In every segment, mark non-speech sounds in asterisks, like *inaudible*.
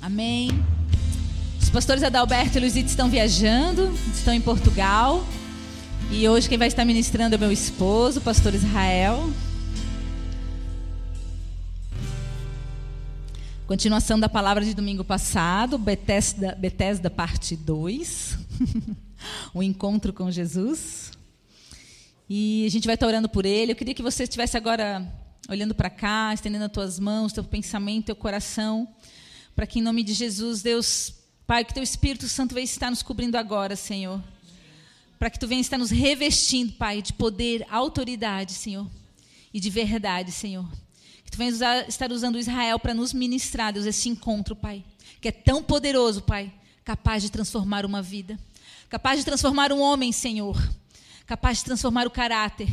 Amém. Os pastores Adalberto e Luizito estão viajando, estão em Portugal. E hoje quem vai estar ministrando é meu esposo, o pastor Israel. Continuação da palavra de domingo passado, Bethesda, Bethesda parte 2. *laughs* o encontro com Jesus. E a gente vai estar orando por ele. Eu queria que você estivesse agora olhando para cá, estendendo as tuas mãos, teu pensamento, teu coração, para que em nome de Jesus, Deus, Pai, que teu Espírito Santo venha estar nos cobrindo agora, Senhor. Para que tu venha estar nos revestindo, Pai, de poder, autoridade, Senhor, e de verdade, Senhor. Que tu venhas usar, estar usando Israel para nos ministrar, Deus, esse encontro, Pai, que é tão poderoso, Pai, capaz de transformar uma vida, capaz de transformar um homem, Senhor, capaz de transformar o caráter,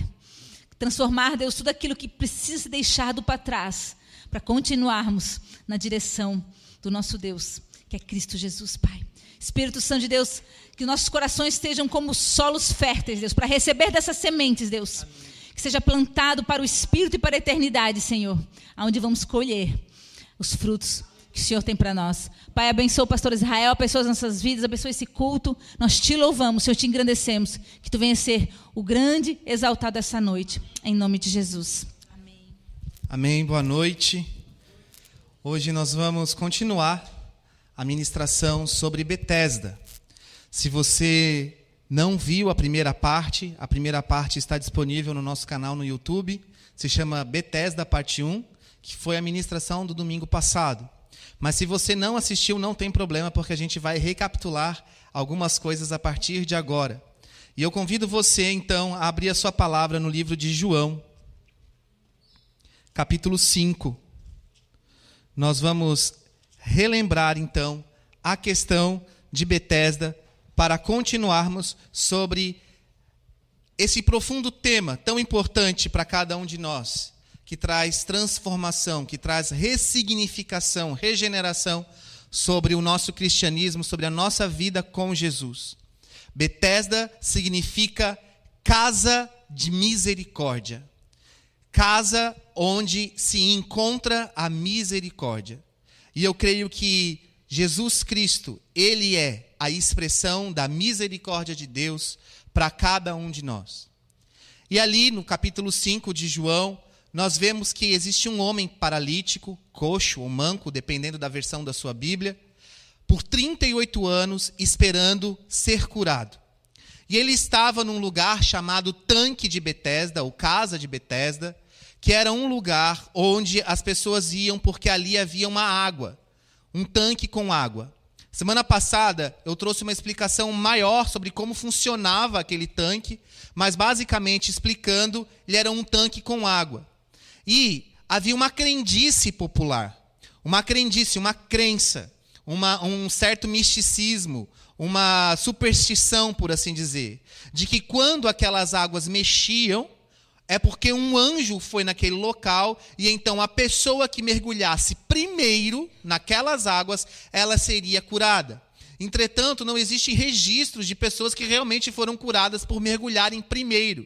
transformar, Deus, tudo aquilo que precisa deixado para trás, para continuarmos na direção do nosso Deus, que é Cristo Jesus, Pai. Espírito Santo de Deus, que nossos corações estejam como solos férteis, Deus, para receber dessas sementes, Deus. Amém que seja plantado para o Espírito e para a eternidade, Senhor, aonde vamos colher os frutos que o Senhor tem para nós. Pai, abençoa o pastor Israel, abençoa as nossas vidas, abençoa esse culto. Nós te louvamos, Senhor, te engrandecemos. Que tu venha ser o grande exaltado essa noite, em nome de Jesus. Amém. Amém. Boa noite. Hoje nós vamos continuar a ministração sobre Betesda. Se você não viu a primeira parte, a primeira parte está disponível no nosso canal no YouTube, se chama Bethesda Parte 1, que foi a ministração do domingo passado. Mas se você não assistiu, não tem problema, porque a gente vai recapitular algumas coisas a partir de agora. E eu convido você, então, a abrir a sua palavra no livro de João, capítulo 5. Nós vamos relembrar, então, a questão de Betesda para continuarmos sobre esse profundo tema tão importante para cada um de nós, que traz transformação, que traz ressignificação, regeneração sobre o nosso cristianismo, sobre a nossa vida com Jesus. Betesda significa casa de misericórdia. Casa onde se encontra a misericórdia. E eu creio que Jesus Cristo, ele é a expressão da misericórdia de Deus para cada um de nós. E ali no capítulo 5 de João, nós vemos que existe um homem paralítico, coxo ou manco, dependendo da versão da sua Bíblia, por 38 anos esperando ser curado. E ele estava num lugar chamado Tanque de Betesda, ou Casa de Betesda, que era um lugar onde as pessoas iam porque ali havia uma água, um tanque com água. Semana passada eu trouxe uma explicação maior sobre como funcionava aquele tanque, mas basicamente explicando, ele era um tanque com água. E havia uma crendice popular, uma crendice, uma crença, uma, um certo misticismo, uma superstição, por assim dizer, de que quando aquelas águas mexiam, é porque um anjo foi naquele local e então a pessoa que mergulhasse primeiro naquelas águas, ela seria curada. Entretanto, não existem registros de pessoas que realmente foram curadas por mergulharem primeiro.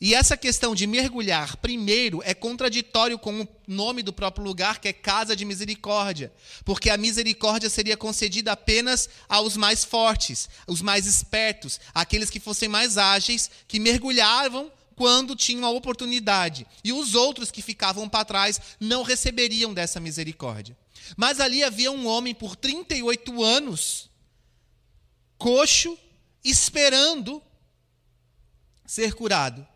E essa questão de mergulhar primeiro é contraditório com o nome do próprio lugar, que é Casa de Misericórdia, porque a misericórdia seria concedida apenas aos mais fortes, os mais espertos, aqueles que fossem mais ágeis, que mergulhavam quando tinham a oportunidade. E os outros que ficavam para trás não receberiam dessa misericórdia. Mas ali havia um homem por 38 anos, coxo, esperando ser curado.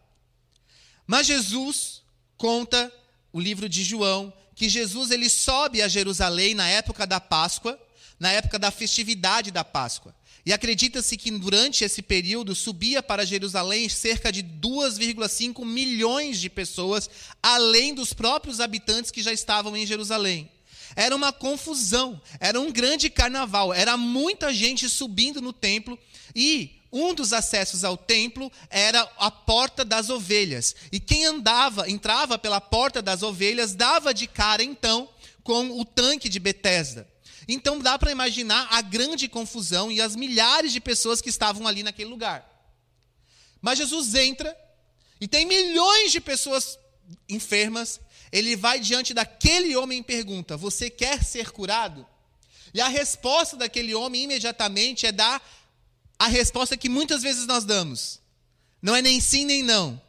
Mas Jesus conta o livro de João que Jesus ele sobe a Jerusalém na época da Páscoa, na época da festividade da Páscoa. E acredita-se que durante esse período subia para Jerusalém cerca de 2,5 milhões de pessoas, além dos próprios habitantes que já estavam em Jerusalém. Era uma confusão, era um grande carnaval, era muita gente subindo no templo e um dos acessos ao templo era a porta das ovelhas. E quem andava, entrava pela porta das ovelhas, dava de cara então com o tanque de Betesda. Então dá para imaginar a grande confusão e as milhares de pessoas que estavam ali naquele lugar. Mas Jesus entra e tem milhões de pessoas enfermas. Ele vai diante daquele homem e pergunta: Você quer ser curado? E a resposta daquele homem imediatamente é dar a resposta que muitas vezes nós damos. Não é nem sim nem não.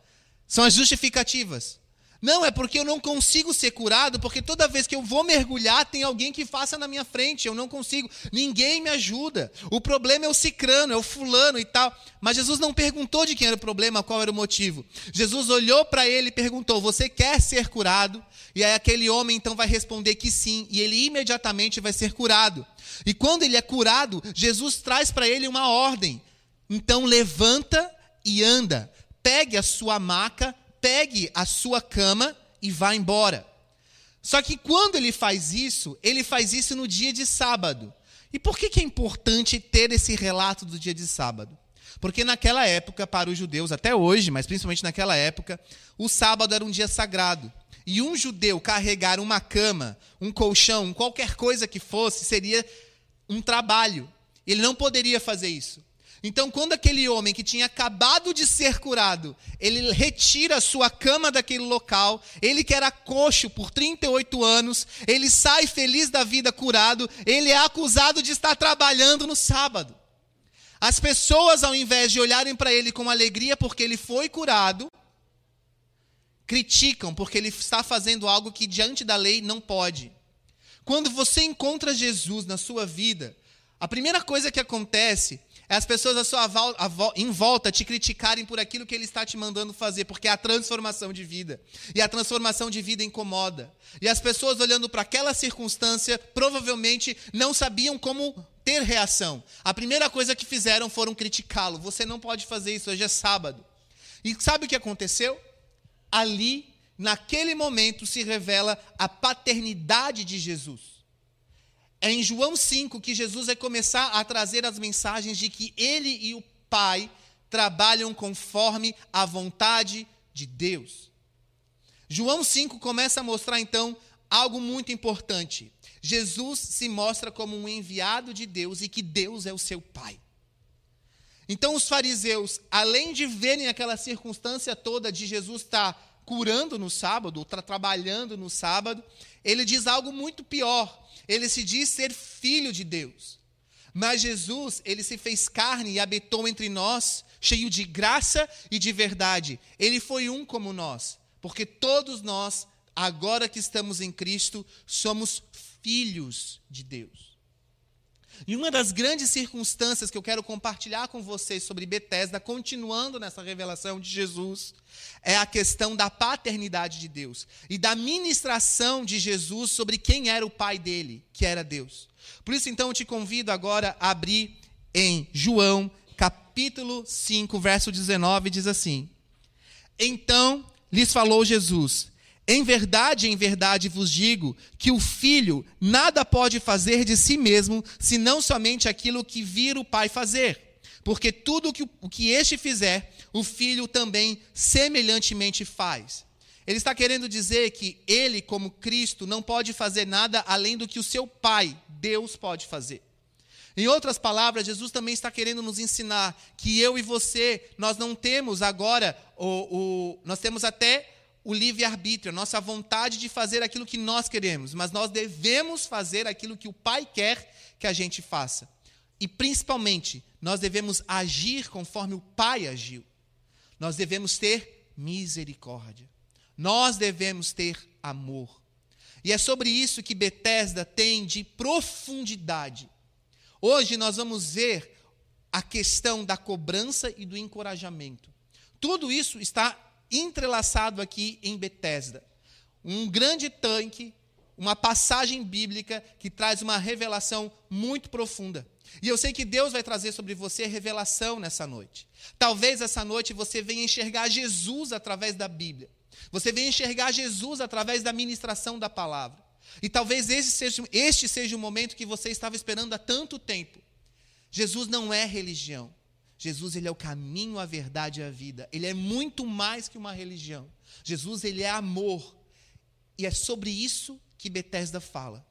São as justificativas. Não, é porque eu não consigo ser curado, porque toda vez que eu vou mergulhar, tem alguém que faça na minha frente, eu não consigo, ninguém me ajuda. O problema é o cicrano, é o fulano e tal. Mas Jesus não perguntou de quem era o problema, qual era o motivo. Jesus olhou para ele e perguntou: Você quer ser curado? E aí aquele homem então vai responder que sim, e ele imediatamente vai ser curado. E quando ele é curado, Jesus traz para ele uma ordem. Então levanta e anda, pegue a sua maca pegue a sua cama e vá embora. Só que quando ele faz isso, ele faz isso no dia de sábado. E por que, é importante ter esse relato do dia de sábado? Porque naquela época, para os judeus, até hoje, mas principalmente naquela época, o sábado era um dia sagrado. E um judeu carregar uma cama, um colchão, qualquer coisa que fosse, seria um trabalho. Ele não poderia fazer isso. Então, quando aquele homem que tinha acabado de ser curado, ele retira a sua cama daquele local, ele que era coxo por 38 anos, ele sai feliz da vida curado, ele é acusado de estar trabalhando no sábado. As pessoas, ao invés de olharem para ele com alegria porque ele foi curado, criticam porque ele está fazendo algo que diante da lei não pode. Quando você encontra Jesus na sua vida, a primeira coisa que acontece é as pessoas à sua em volta te criticarem por aquilo que ele está te mandando fazer, porque é a transformação de vida. E a transformação de vida incomoda. E as pessoas olhando para aquela circunstância provavelmente não sabiam como ter reação. A primeira coisa que fizeram foram criticá-lo. Você não pode fazer isso, hoje é sábado. E sabe o que aconteceu? Ali, naquele momento, se revela a paternidade de Jesus. É em João 5 que Jesus vai começar a trazer as mensagens de que ele e o Pai trabalham conforme a vontade de Deus. João 5 começa a mostrar então algo muito importante. Jesus se mostra como um enviado de Deus e que Deus é o seu Pai. Então os fariseus, além de verem aquela circunstância toda de Jesus estar curando no sábado, estar trabalhando no sábado, ele diz algo muito pior ele se diz ser filho de Deus. Mas Jesus, ele se fez carne e habitou entre nós, cheio de graça e de verdade. Ele foi um como nós, porque todos nós, agora que estamos em Cristo, somos filhos de Deus. E uma das grandes circunstâncias que eu quero compartilhar com vocês sobre Betesda, continuando nessa revelação de Jesus, é a questão da paternidade de Deus e da ministração de Jesus sobre quem era o pai dele, que era Deus. Por isso, então, eu te convido agora a abrir em João, capítulo 5, verso 19, diz assim: Então lhes falou Jesus: em verdade, em verdade vos digo que o filho nada pode fazer de si mesmo, senão somente aquilo que vir o pai fazer. Porque tudo que, o que este fizer, o filho também semelhantemente faz. Ele está querendo dizer que ele, como Cristo, não pode fazer nada além do que o seu pai, Deus, pode fazer. Em outras palavras, Jesus também está querendo nos ensinar que eu e você, nós não temos agora, o, o nós temos até o livre-arbítrio, a nossa vontade de fazer aquilo que nós queremos, mas nós devemos fazer aquilo que o Pai quer que a gente faça. E principalmente, nós devemos agir conforme o Pai agiu. Nós devemos ter misericórdia. Nós devemos ter amor. E é sobre isso que Betesda tem de profundidade. Hoje nós vamos ver a questão da cobrança e do encorajamento. Tudo isso está entrelaçado aqui em Betesda. Um grande tanque, uma passagem bíblica que traz uma revelação muito profunda. E eu sei que Deus vai trazer sobre você revelação nessa noite. Talvez essa noite você venha enxergar Jesus através da Bíblia. Você venha enxergar Jesus através da ministração da palavra. E talvez este seja, este seja o momento que você estava esperando há tanto tempo. Jesus não é religião. Jesus ele é o caminho, a verdade e a vida. Ele é muito mais que uma religião. Jesus ele é amor. E é sobre isso que Betesda fala.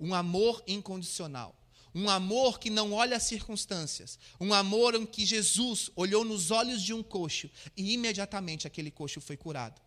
Um amor incondicional. Um amor que não olha as circunstâncias. Um amor em que Jesus olhou nos olhos de um coxo e imediatamente aquele coxo foi curado.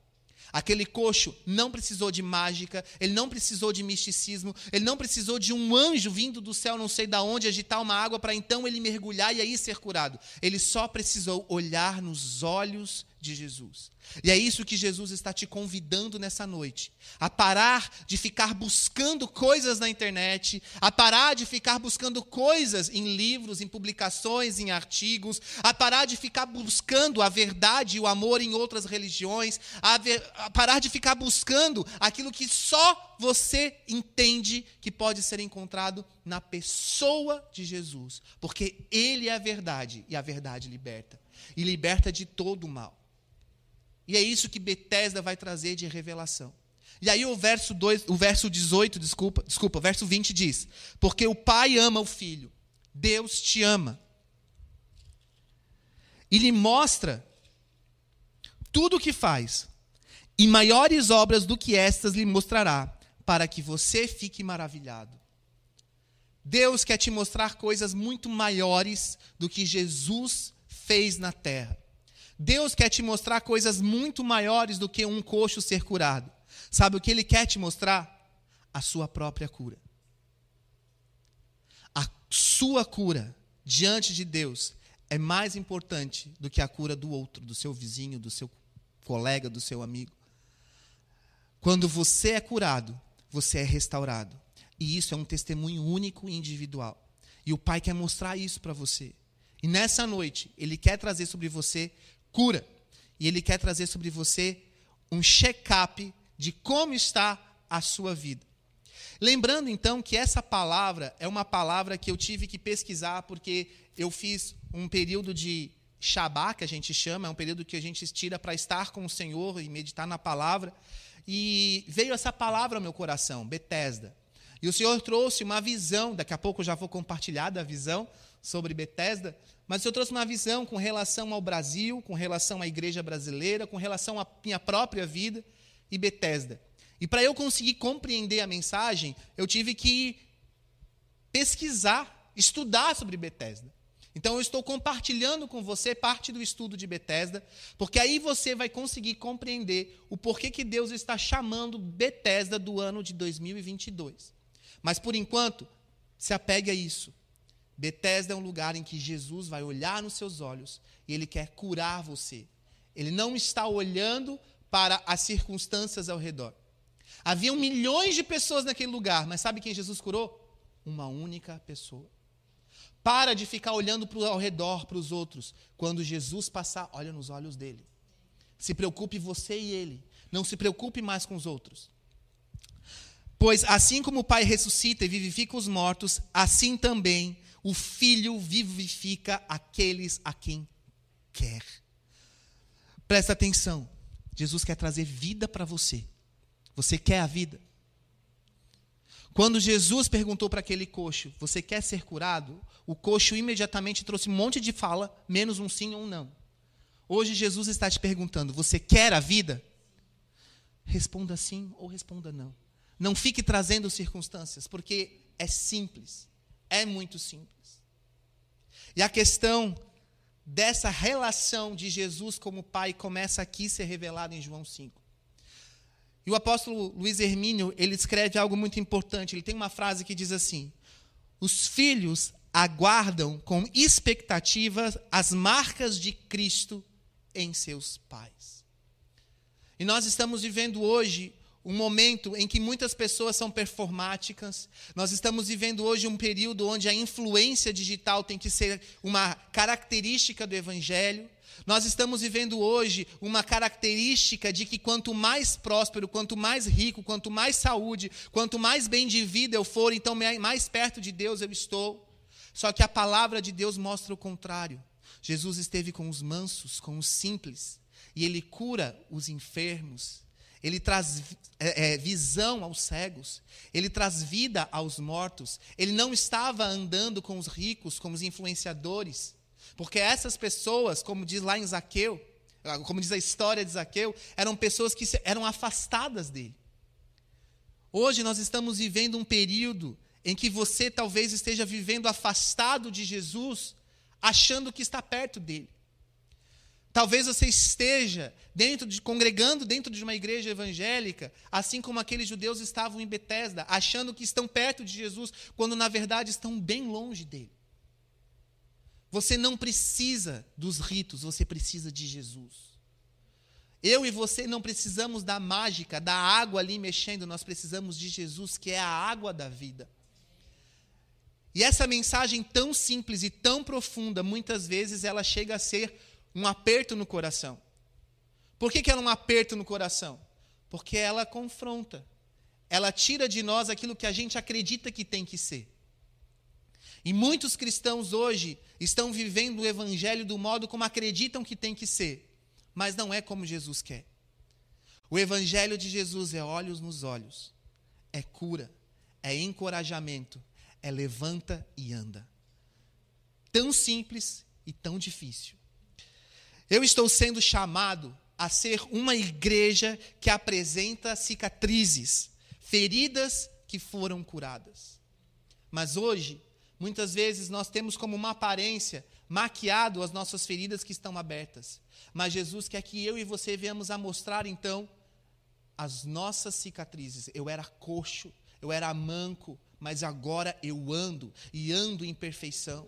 Aquele coxo não precisou de mágica, ele não precisou de misticismo, ele não precisou de um anjo vindo do céu, não sei da onde, agitar uma água para então ele mergulhar e aí ser curado. Ele só precisou olhar nos olhos de Jesus. E é isso que Jesus está te convidando nessa noite. A parar de ficar buscando coisas na internet, a parar de ficar buscando coisas em livros, em publicações, em artigos, a parar de ficar buscando a verdade e o amor em outras religiões, a, ver, a parar de ficar buscando aquilo que só você entende que pode ser encontrado na pessoa de Jesus. Porque Ele é a verdade e a verdade liberta. E liberta de todo o mal. E é isso que Betesda vai trazer de revelação. E aí o verso 2, o verso 18, desculpa, desculpa, verso 20 diz: "Porque o Pai ama o Filho, Deus te ama." E lhe mostra tudo o que faz, e maiores obras do que estas lhe mostrará, para que você fique maravilhado. Deus quer te mostrar coisas muito maiores do que Jesus fez na terra. Deus quer te mostrar coisas muito maiores do que um coxo ser curado. Sabe o que ele quer te mostrar? A sua própria cura. A sua cura diante de Deus é mais importante do que a cura do outro, do seu vizinho, do seu colega, do seu amigo. Quando você é curado, você é restaurado. E isso é um testemunho único e individual. E o Pai quer mostrar isso para você. E nessa noite, Ele quer trazer sobre você cura. E Ele quer trazer sobre você um check-up de como está a sua vida. Lembrando então que essa palavra é uma palavra que eu tive que pesquisar porque eu fiz um período de Shabá, que a gente chama, é um período que a gente tira para estar com o Senhor e meditar na palavra. E veio essa palavra ao meu coração, Betesda. E o Senhor trouxe uma visão, daqui a pouco eu já vou compartilhar da visão sobre Betesda, mas eu trouxe uma visão com relação ao Brasil, com relação à igreja brasileira, com relação à minha própria vida e Betesda. E para eu conseguir compreender a mensagem, eu tive que pesquisar, estudar sobre Betesda. Então eu estou compartilhando com você parte do estudo de Betesda, porque aí você vai conseguir compreender o porquê que Deus está chamando Betesda do ano de 2022. Mas por enquanto, se apegue a isso. Betesda é um lugar em que Jesus vai olhar nos seus olhos e ele quer curar você. Ele não está olhando para as circunstâncias ao redor. Havia milhões de pessoas naquele lugar, mas sabe quem Jesus curou? Uma única pessoa. Para de ficar olhando para ao redor para os outros. Quando Jesus passar, olha nos olhos dele. Se preocupe você e ele. Não se preocupe mais com os outros. Pois assim como o Pai ressuscita e vivifica os mortos, assim também o Filho vivifica aqueles a quem quer. Presta atenção. Jesus quer trazer vida para você. Você quer a vida? Quando Jesus perguntou para aquele coxo: Você quer ser curado? O coxo imediatamente trouxe um monte de fala, menos um sim ou um não. Hoje Jesus está te perguntando: Você quer a vida? Responda sim ou responda não. Não fique trazendo circunstâncias, porque é simples. É muito simples. E a questão dessa relação de Jesus como Pai começa aqui a ser revelada em João 5. E o apóstolo Luiz Hermínio, ele escreve algo muito importante. Ele tem uma frase que diz assim: Os filhos aguardam com expectativa as marcas de Cristo em seus pais. E nós estamos vivendo hoje um momento em que muitas pessoas são performáticas. Nós estamos vivendo hoje um período onde a influência digital tem que ser uma característica do evangelho. Nós estamos vivendo hoje uma característica de que quanto mais próspero, quanto mais rico, quanto mais saúde, quanto mais bem de vida eu for, então mais perto de Deus eu estou. Só que a palavra de Deus mostra o contrário. Jesus esteve com os mansos, com os simples, e ele cura os enfermos, ele traz é, é, visão aos cegos, ele traz vida aos mortos. Ele não estava andando com os ricos, com os influenciadores, porque essas pessoas, como diz lá em Zaqueu, como diz a história de Zaqueu, eram pessoas que eram afastadas dele. Hoje nós estamos vivendo um período em que você talvez esteja vivendo afastado de Jesus, achando que está perto dele. Talvez você esteja dentro de, congregando dentro de uma igreja evangélica, assim como aqueles judeus estavam em Betesda, achando que estão perto de Jesus, quando na verdade estão bem longe dele. Você não precisa dos ritos, você precisa de Jesus. Eu e você não precisamos da mágica, da água ali mexendo, nós precisamos de Jesus, que é a água da vida. E essa mensagem tão simples e tão profunda, muitas vezes ela chega a ser um aperto no coração. Por que, que ela é um aperto no coração? Porque ela confronta. Ela tira de nós aquilo que a gente acredita que tem que ser. E muitos cristãos hoje estão vivendo o evangelho do modo como acreditam que tem que ser, mas não é como Jesus quer. O evangelho de Jesus é olhos nos olhos, é cura, é encorajamento, é levanta e anda. Tão simples e tão difícil. Eu estou sendo chamado a ser uma igreja que apresenta cicatrizes, feridas que foram curadas. Mas hoje, muitas vezes nós temos como uma aparência maquiado as nossas feridas que estão abertas. Mas Jesus quer que eu e você venhamos a mostrar então as nossas cicatrizes. Eu era coxo, eu era manco, mas agora eu ando e ando em perfeição.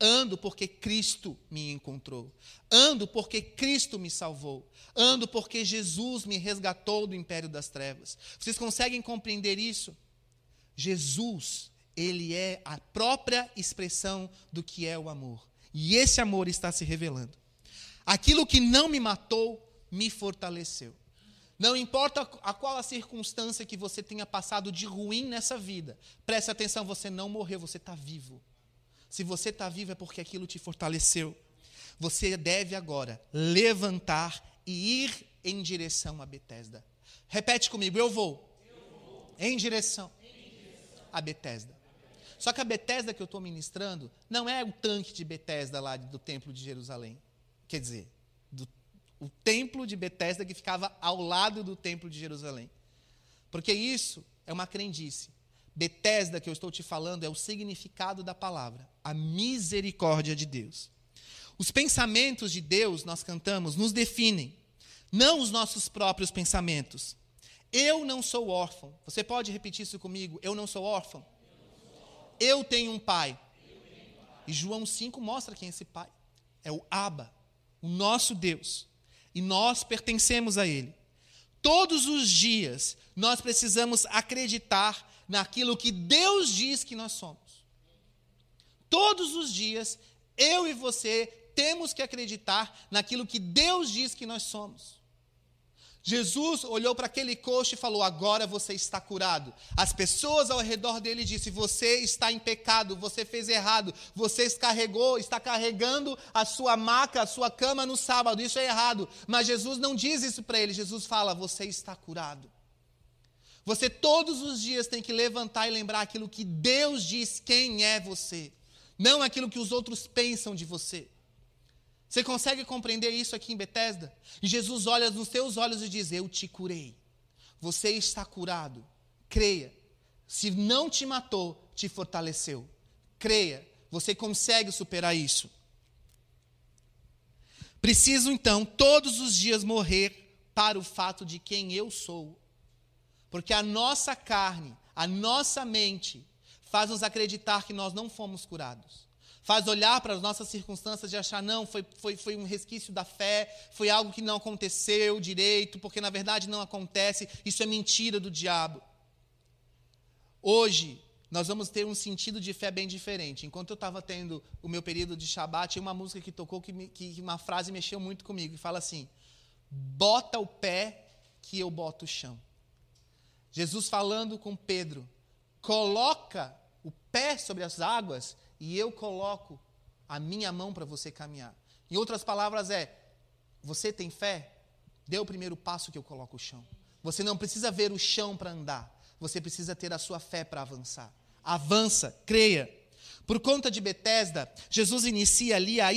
Ando porque Cristo me encontrou. Ando porque Cristo me salvou. Ando porque Jesus me resgatou do império das trevas. Vocês conseguem compreender isso? Jesus, ele é a própria expressão do que é o amor. E esse amor está se revelando. Aquilo que não me matou, me fortaleceu. Não importa a qual a circunstância que você tenha passado de ruim nessa vida, preste atenção, você não morreu, você está vivo. Se você está vivo é porque aquilo te fortaleceu. Você deve agora levantar e ir em direção a Betesda. Repete comigo, eu vou. Em, direção em direção a Betesda. Só que a Betesda que eu estou ministrando não é o tanque de Betesda lá do templo de Jerusalém. Quer dizer, do, o templo de Betesda que ficava ao lado do templo de Jerusalém. Porque isso é uma crendice. Betesda que eu estou te falando é o significado da palavra, a misericórdia de Deus. Os pensamentos de Deus, nós cantamos, nos definem, não os nossos próprios pensamentos. Eu não sou órfão. Você pode repetir isso comigo? Eu não sou órfão. Eu tenho um pai. E João 5 mostra quem é esse pai. É o Abba, o nosso Deus. E nós pertencemos a ele. Todos os dias nós precisamos acreditar naquilo que Deus diz que nós somos. Todos os dias, eu e você temos que acreditar naquilo que Deus diz que nós somos. Jesus olhou para aquele coxo e falou: Agora você está curado. As pessoas ao redor dele disse: Você está em pecado, você fez errado, você carregou, está carregando a sua maca, a sua cama no sábado, isso é errado. Mas Jesus não diz isso para ele, Jesus fala: Você está curado. Você todos os dias tem que levantar e lembrar aquilo que Deus diz quem é você, não aquilo que os outros pensam de você. Você consegue compreender isso aqui em Betesda? E Jesus olha nos seus olhos e diz: Eu te curei. Você está curado. Creia. Se não te matou, te fortaleceu. Creia. Você consegue superar isso. Preciso então todos os dias morrer para o fato de quem eu sou porque a nossa carne, a nossa mente, faz nos acreditar que nós não fomos curados. Faz olhar para as nossas circunstâncias e achar, não, foi, foi, foi um resquício da fé, foi algo que não aconteceu direito, porque na verdade não acontece, isso é mentira do diabo. Hoje, nós vamos ter um sentido de fé bem diferente. Enquanto eu estava tendo o meu período de Shabat, tinha uma música que tocou que, me, que uma frase mexeu muito comigo, e fala assim: bota o pé que eu boto o chão. Jesus falando com Pedro: coloca o pé sobre as águas e eu coloco a minha mão para você caminhar. Em outras palavras, é: você tem fé? Dê o primeiro passo que eu coloco o chão. Você não precisa ver o chão para andar, você precisa ter a sua fé para avançar. Avança, creia. Por conta de Betesda, Jesus inicia ali a,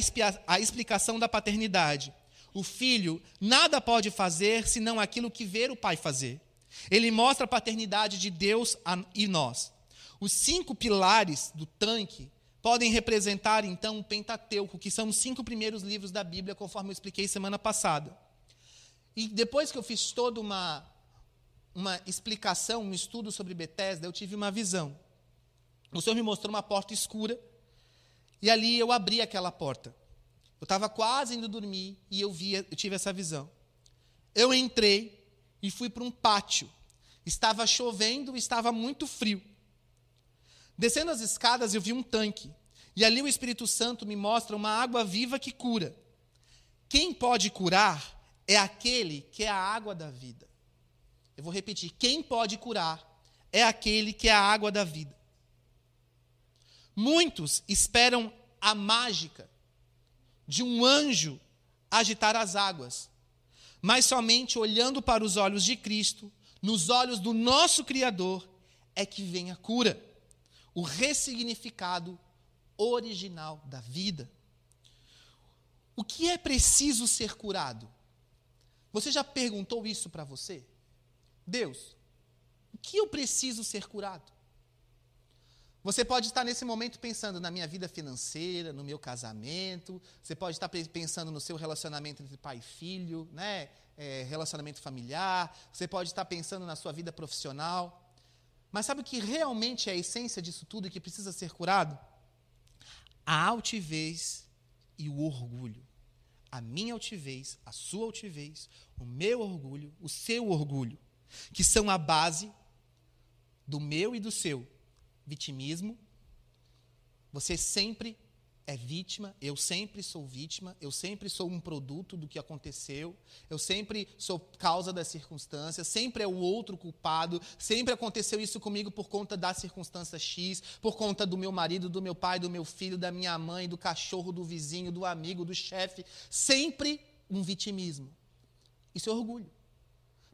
a explicação da paternidade. O filho nada pode fazer senão aquilo que ver o pai fazer. Ele mostra a paternidade de Deus e nós. Os cinco pilares do tanque podem representar, então, o Pentateuco, que são os cinco primeiros livros da Bíblia, conforme eu expliquei semana passada. E depois que eu fiz toda uma, uma explicação, um estudo sobre Betesda, eu tive uma visão. O Senhor me mostrou uma porta escura, e ali eu abri aquela porta. Eu estava quase indo dormir e eu, via, eu tive essa visão. Eu entrei e fui para um pátio. Estava chovendo estava muito frio. Descendo as escadas, eu vi um tanque. E ali o Espírito Santo me mostra uma água viva que cura. Quem pode curar é aquele que é a água da vida. Eu vou repetir: quem pode curar é aquele que é a água da vida. Muitos esperam a mágica de um anjo agitar as águas, mas somente olhando para os olhos de Cristo, nos olhos do nosso Criador, é que vem a cura, o ressignificado original da vida. O que é preciso ser curado? Você já perguntou isso para você? Deus, o que eu preciso ser curado? Você pode estar nesse momento pensando na minha vida financeira, no meu casamento, você pode estar pensando no seu relacionamento entre pai e filho, né? É, relacionamento familiar, você pode estar pensando na sua vida profissional. Mas sabe o que realmente é a essência disso tudo e que precisa ser curado? A altivez e o orgulho. A minha altivez, a sua altivez, o meu orgulho, o seu orgulho, que são a base do meu e do seu vitimismo. Você sempre é vítima, eu sempre sou vítima, eu sempre sou um produto do que aconteceu, eu sempre sou causa das circunstâncias, sempre é o outro culpado, sempre aconteceu isso comigo por conta da circunstância X, por conta do meu marido, do meu pai, do meu filho, da minha mãe, do cachorro, do vizinho, do amigo, do chefe, sempre um vitimismo. Isso é orgulho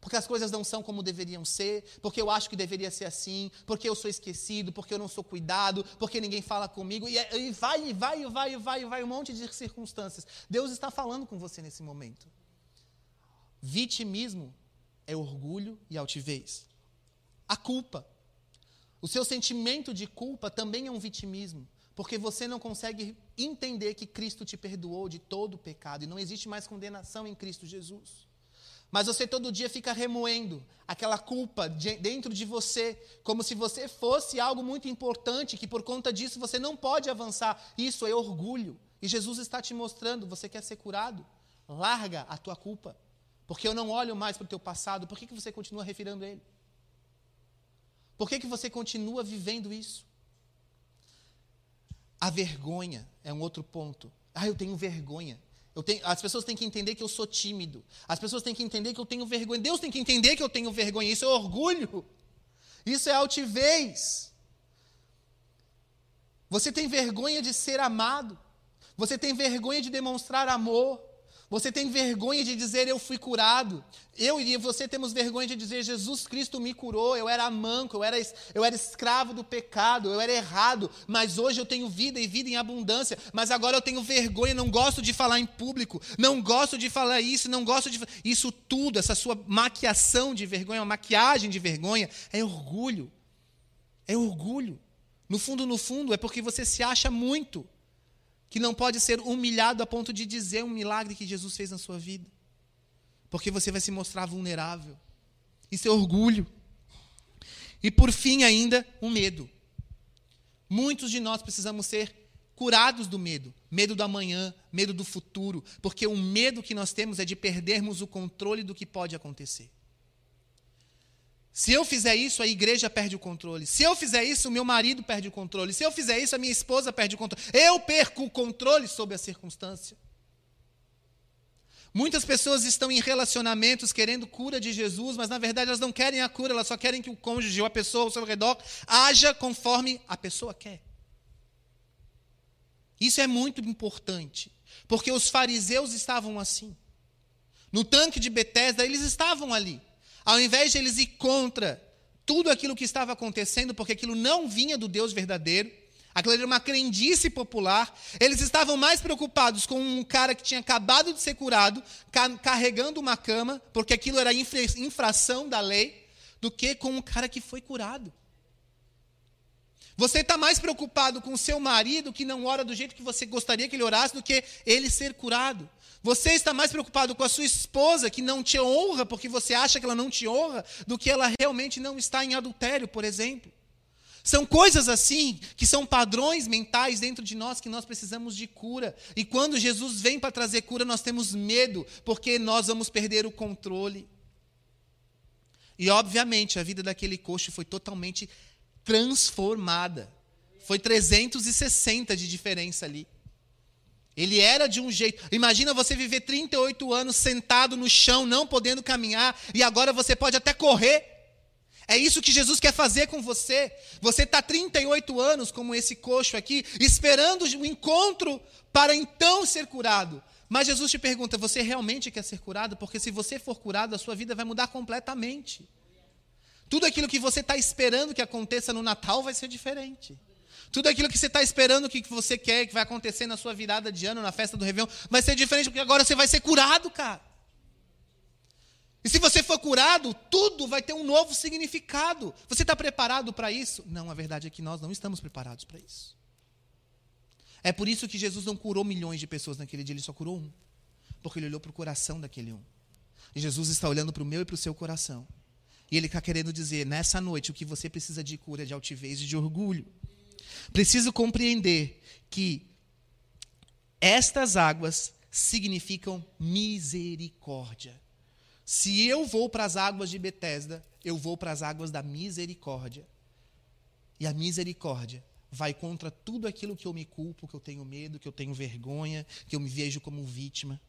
porque as coisas não são como deveriam ser, porque eu acho que deveria ser assim, porque eu sou esquecido, porque eu não sou cuidado, porque ninguém fala comigo, e, e vai, e vai, e vai, e vai, e vai, um monte de circunstâncias. Deus está falando com você nesse momento. Vitimismo é orgulho e altivez. A culpa. O seu sentimento de culpa também é um vitimismo, porque você não consegue entender que Cristo te perdoou de todo o pecado e não existe mais condenação em Cristo Jesus. Mas você todo dia fica remoendo aquela culpa de, dentro de você, como se você fosse algo muito importante, que por conta disso você não pode avançar. Isso é orgulho. E Jesus está te mostrando: você quer ser curado? Larga a tua culpa. Porque eu não olho mais para o teu passado. Por que, que você continua refirando ele? Por que, que você continua vivendo isso? A vergonha é um outro ponto. Ah, eu tenho vergonha. Tenho, as pessoas têm que entender que eu sou tímido. As pessoas têm que entender que eu tenho vergonha. Deus tem que entender que eu tenho vergonha. Isso é orgulho. Isso é altivez. Você tem vergonha de ser amado. Você tem vergonha de demonstrar amor. Você tem vergonha de dizer eu fui curado. Eu e você temos vergonha de dizer Jesus Cristo me curou. Eu era manco, eu era, eu era escravo do pecado, eu era errado, mas hoje eu tenho vida e vida em abundância. Mas agora eu tenho vergonha, não gosto de falar em público, não gosto de falar isso, não gosto de. Isso tudo, essa sua maquiação de vergonha, uma maquiagem de vergonha, é orgulho. É orgulho. No fundo, no fundo, é porque você se acha muito que não pode ser humilhado a ponto de dizer um milagre que Jesus fez na sua vida. Porque você vai se mostrar vulnerável. Isso é orgulho. E por fim, ainda, o medo. Muitos de nós precisamos ser curados do medo. Medo do amanhã, medo do futuro. Porque o medo que nós temos é de perdermos o controle do que pode acontecer. Se eu fizer isso, a igreja perde o controle. Se eu fizer isso, o meu marido perde o controle. Se eu fizer isso, a minha esposa perde o controle. Eu perco o controle sobre a circunstância. Muitas pessoas estão em relacionamentos querendo cura de Jesus, mas na verdade elas não querem a cura, elas só querem que o cônjuge ou a pessoa ao seu redor haja conforme a pessoa quer. Isso é muito importante, porque os fariseus estavam assim. No tanque de Betesda, eles estavam ali. Ao invés de eles ir contra tudo aquilo que estava acontecendo, porque aquilo não vinha do Deus verdadeiro, aquilo era uma crendice popular, eles estavam mais preocupados com um cara que tinha acabado de ser curado, carregando uma cama, porque aquilo era infração da lei, do que com um cara que foi curado. Você está mais preocupado com o seu marido que não ora do jeito que você gostaria que ele orasse do que ele ser curado. Você está mais preocupado com a sua esposa que não te honra porque você acha que ela não te honra do que ela realmente não está em adultério, por exemplo. São coisas assim que são padrões mentais dentro de nós que nós precisamos de cura. E quando Jesus vem para trazer cura, nós temos medo, porque nós vamos perder o controle. E obviamente a vida daquele coxo foi totalmente transformada. Foi 360 de diferença ali. Ele era de um jeito. Imagina você viver 38 anos sentado no chão, não podendo caminhar, e agora você pode até correr. É isso que Jesus quer fazer com você. Você está 38 anos, como esse coxo aqui, esperando o encontro para então ser curado. Mas Jesus te pergunta: você realmente quer ser curado? Porque se você for curado, a sua vida vai mudar completamente. Tudo aquilo que você está esperando que aconteça no Natal vai ser diferente. Tudo aquilo que você está esperando que você quer que vai acontecer na sua virada de ano, na festa do Réveillon, vai ser diferente, porque agora você vai ser curado, cara. E se você for curado, tudo vai ter um novo significado. Você está preparado para isso? Não, a verdade é que nós não estamos preparados para isso. É por isso que Jesus não curou milhões de pessoas naquele dia, ele só curou um. Porque ele olhou para o coração daquele um. E Jesus está olhando para o meu e para o seu coração. E ele está querendo dizer, nessa noite, o que você precisa de cura, de altivez e de orgulho. Preciso compreender que estas águas significam misericórdia. Se eu vou para as águas de Betesda, eu vou para as águas da misericórdia. E a misericórdia vai contra tudo aquilo que eu me culpo, que eu tenho medo, que eu tenho vergonha, que eu me vejo como vítima.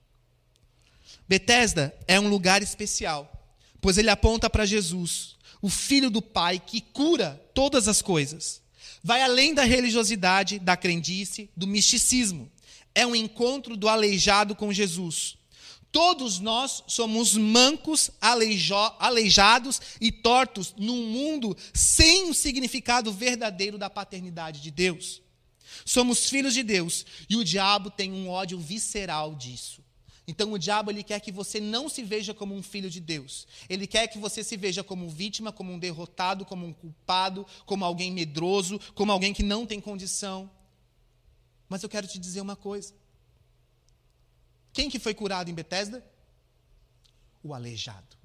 Betesda é um lugar especial, pois ele aponta para Jesus, o filho do Pai que cura todas as coisas. Vai além da religiosidade, da crendice, do misticismo. É um encontro do aleijado com Jesus. Todos nós somos mancos, aleijados e tortos num mundo sem o significado verdadeiro da paternidade de Deus. Somos filhos de Deus e o diabo tem um ódio visceral disso. Então o diabo ele quer que você não se veja como um filho de Deus. Ele quer que você se veja como vítima, como um derrotado, como um culpado, como alguém medroso, como alguém que não tem condição. Mas eu quero te dizer uma coisa. Quem que foi curado em Betesda? O aleijado.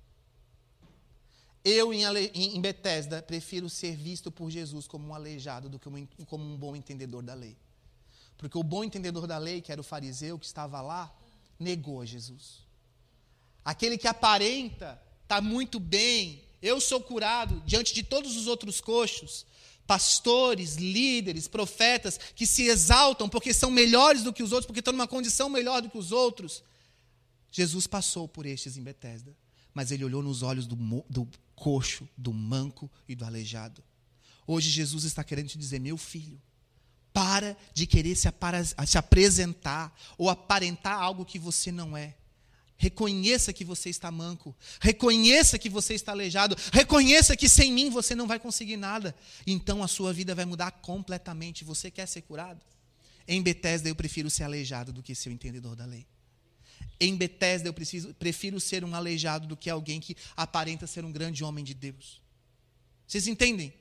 Eu, em, em Betesda, prefiro ser visto por Jesus como um aleijado do que como um bom entendedor da lei. Porque o bom entendedor da lei, que era o fariseu que estava lá, negou Jesus. Aquele que aparenta está muito bem, eu sou curado diante de todos os outros coxos, pastores, líderes, profetas que se exaltam porque são melhores do que os outros, porque estão numa condição melhor do que os outros. Jesus passou por estes em Betesda, mas ele olhou nos olhos do, do coxo, do manco e do aleijado. Hoje Jesus está querendo te dizer, meu filho, para de querer se, se apresentar ou aparentar algo que você não é. Reconheça que você está manco. Reconheça que você está aleijado. Reconheça que sem mim você não vai conseguir nada. Então a sua vida vai mudar completamente. Você quer ser curado? Em Betesda eu prefiro ser aleijado do que ser o entendedor da lei. Em Betesda eu preciso, prefiro ser um aleijado do que alguém que aparenta ser um grande homem de Deus. Vocês entendem?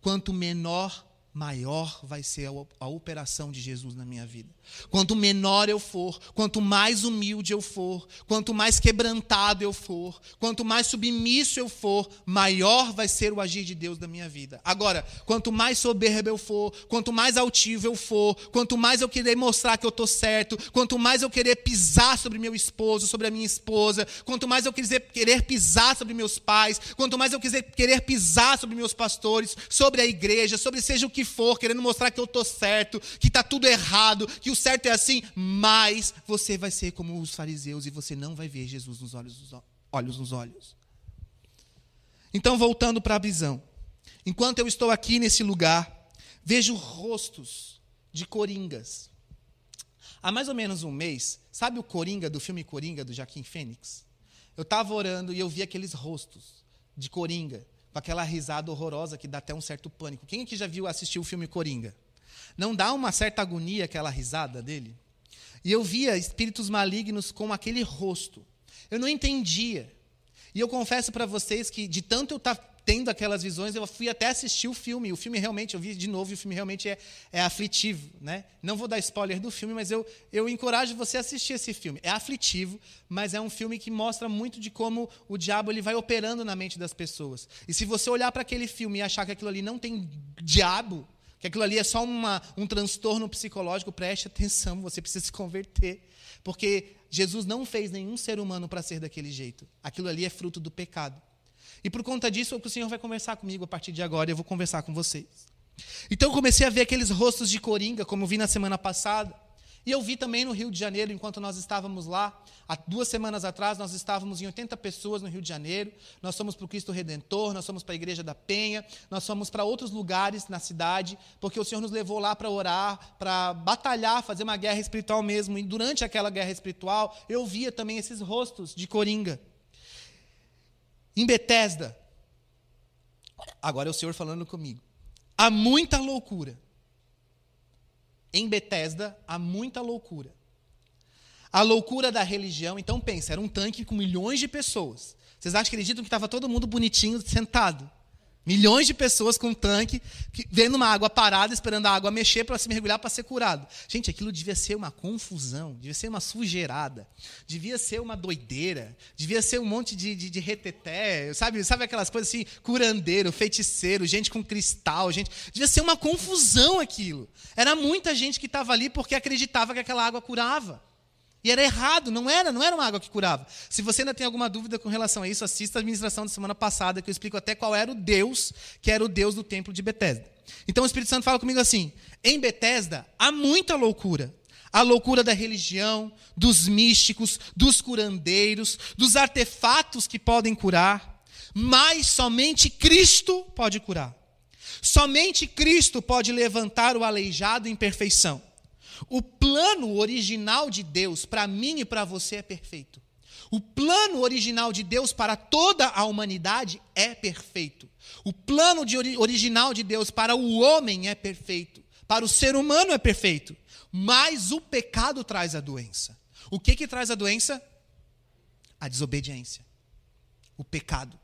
Quanto menor maior vai ser a, operação de Jesus na minha vida. Quanto menor eu for, quanto mais humilde eu for, quanto mais quebrantado eu for, quanto mais submisso eu for, maior vai ser o agir de Deus na minha vida. Agora, quanto mais soberbo eu for, quanto mais altivo eu for, quanto mais eu querer mostrar que eu estou certo, quanto mais eu querer pisar sobre meu esposo, sobre a minha esposa, quanto mais eu quiser querer pisar sobre meus pais, quanto mais eu quiser querer pisar sobre meus pastores, sobre a igreja, sobre seja o que que for, querendo mostrar que eu estou certo, que está tudo errado, que o certo é assim, mas você vai ser como os fariseus e você não vai ver Jesus nos olhos, olhos nos olhos. Então, voltando para a visão. Enquanto eu estou aqui nesse lugar, vejo rostos de coringas. Há mais ou menos um mês, sabe o Coringa do filme Coringa do Jaquim Fênix? Eu estava orando e eu vi aqueles rostos de coringa com aquela risada horrorosa que dá até um certo pânico. Quem aqui já viu assistir o filme Coringa? Não dá uma certa agonia aquela risada dele? E eu via espíritos malignos com aquele rosto. Eu não entendia. E eu confesso para vocês que, de tanto eu estar tá tendo aquelas visões, eu fui até assistir o filme. O filme realmente, eu vi de novo, e o filme realmente é, é aflitivo. Né? Não vou dar spoiler do filme, mas eu, eu encorajo você a assistir esse filme. É aflitivo, mas é um filme que mostra muito de como o diabo ele vai operando na mente das pessoas. E se você olhar para aquele filme e achar que aquilo ali não tem diabo, que aquilo ali é só uma, um transtorno psicológico, preste atenção, você precisa se converter. Porque Jesus não fez nenhum ser humano para ser daquele jeito. Aquilo ali é fruto do pecado. E por conta disso, é o Senhor vai conversar comigo a partir de agora, eu vou conversar com vocês. Então eu comecei a ver aqueles rostos de coringa, como eu vi na semana passada. E eu vi também no Rio de Janeiro, enquanto nós estávamos lá, há duas semanas atrás, nós estávamos em 80 pessoas no Rio de Janeiro. Nós fomos para o Cristo Redentor, nós fomos para a Igreja da Penha, nós fomos para outros lugares na cidade, porque o Senhor nos levou lá para orar, para batalhar, fazer uma guerra espiritual mesmo. E durante aquela guerra espiritual, eu via também esses rostos de coringa. Em Betesda, agora é o Senhor falando comigo. Há muita loucura em Betesda há muita loucura. A loucura da religião, então pensa, era um tanque com milhões de pessoas. Vocês acreditam que estava todo mundo bonitinho sentado? Milhões de pessoas com um tanque, vendo uma água parada, esperando a água mexer para se mergulhar para ser curado. Gente, aquilo devia ser uma confusão, devia ser uma sujeirada, devia ser uma doideira, devia ser um monte de, de, de reteté, sabe, sabe aquelas coisas assim, curandeiro, feiticeiro, gente com cristal, gente. Devia ser uma confusão aquilo. Era muita gente que estava ali porque acreditava que aquela água curava. E era errado, não era, não era uma água que curava. Se você ainda tem alguma dúvida com relação a isso, assista a administração da semana passada, que eu explico até qual era o Deus, que era o Deus do templo de Betesda. Então o Espírito Santo fala comigo assim: em Betesda há muita loucura. A loucura da religião, dos místicos, dos curandeiros, dos artefatos que podem curar, mas somente Cristo pode curar. Somente Cristo pode levantar o aleijado em perfeição. O plano original de Deus para mim e para você é perfeito. O plano original de Deus para toda a humanidade é perfeito. O plano de original de Deus para o homem é perfeito. Para o ser humano é perfeito. Mas o pecado traz a doença. O que, que traz a doença? A desobediência. O pecado.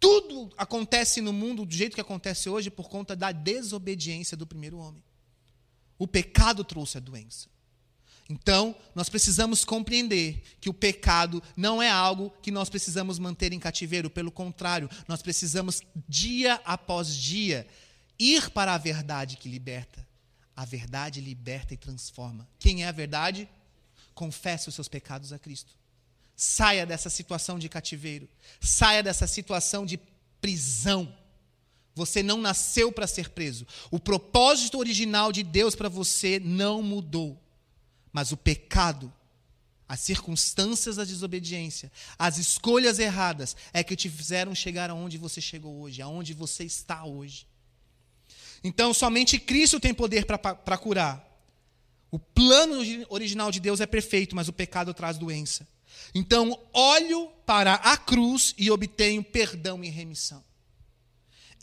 Tudo acontece no mundo do jeito que acontece hoje por conta da desobediência do primeiro homem. O pecado trouxe a doença. Então, nós precisamos compreender que o pecado não é algo que nós precisamos manter em cativeiro, pelo contrário, nós precisamos, dia após dia, ir para a verdade que liberta. A verdade liberta e transforma. Quem é a verdade? Confesse os seus pecados a Cristo. Saia dessa situação de cativeiro, saia dessa situação de prisão você não nasceu para ser preso. O propósito original de Deus para você não mudou. Mas o pecado, as circunstâncias da desobediência, as escolhas erradas é que te fizeram chegar aonde você chegou hoje, aonde você está hoje. Então, somente Cristo tem poder para curar. O plano original de Deus é perfeito, mas o pecado traz doença. Então, olho para a cruz e obtenho perdão e remissão.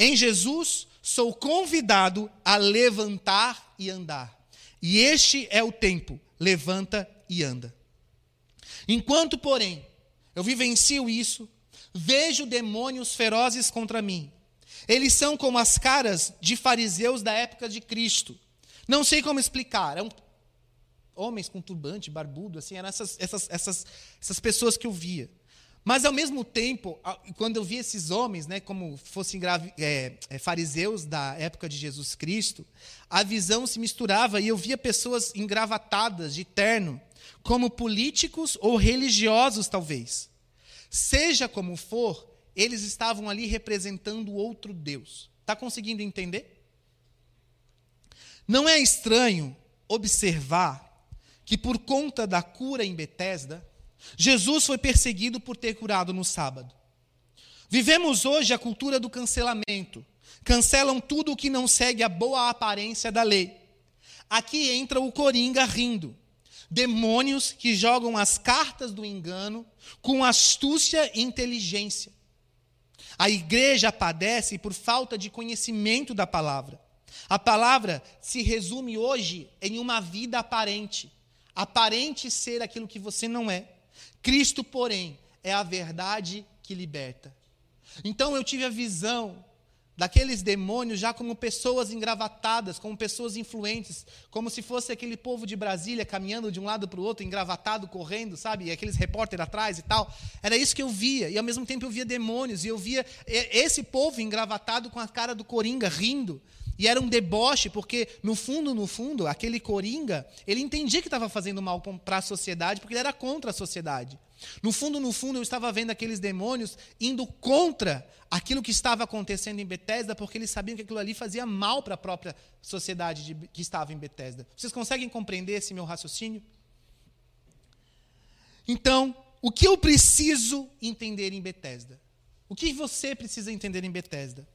Em Jesus, sou convidado a levantar e andar. E este é o tempo: levanta e anda. Enquanto, porém, eu vivencio isso, vejo demônios ferozes contra mim. Eles são como as caras de fariseus da época de Cristo. Não sei como explicar. Eram homens com turbante, barbudo, assim, eram essas, essas, essas, essas pessoas que eu via. Mas, ao mesmo tempo, quando eu vi esses homens, né, como fossem é, é, fariseus da época de Jesus Cristo, a visão se misturava e eu via pessoas engravatadas de terno, como políticos ou religiosos, talvez. Seja como for, eles estavam ali representando outro Deus. Está conseguindo entender? Não é estranho observar que, por conta da cura em Betesda, Jesus foi perseguido por ter curado no sábado. Vivemos hoje a cultura do cancelamento. Cancelam tudo o que não segue a boa aparência da lei. Aqui entra o coringa rindo. Demônios que jogam as cartas do engano com astúcia e inteligência. A igreja padece por falta de conhecimento da palavra. A palavra se resume hoje em uma vida aparente. Aparente ser aquilo que você não é. Cristo, porém, é a verdade que liberta. Então eu tive a visão daqueles demônios já como pessoas engravatadas, como pessoas influentes, como se fosse aquele povo de Brasília caminhando de um lado para o outro, engravatado, correndo, sabe? E aqueles repórteres atrás e tal. Era isso que eu via. E ao mesmo tempo eu via demônios, e eu via esse povo engravatado com a cara do coringa, rindo. E era um deboche, porque no fundo, no fundo, aquele coringa, ele entendia que estava fazendo mal para a sociedade, porque ele era contra a sociedade. No fundo, no fundo, eu estava vendo aqueles demônios indo contra aquilo que estava acontecendo em Betesda, porque eles sabiam que aquilo ali fazia mal para a própria sociedade de, que estava em Betesda. Vocês conseguem compreender esse meu raciocínio? Então, o que eu preciso entender em Betesda? O que você precisa entender em Betesda?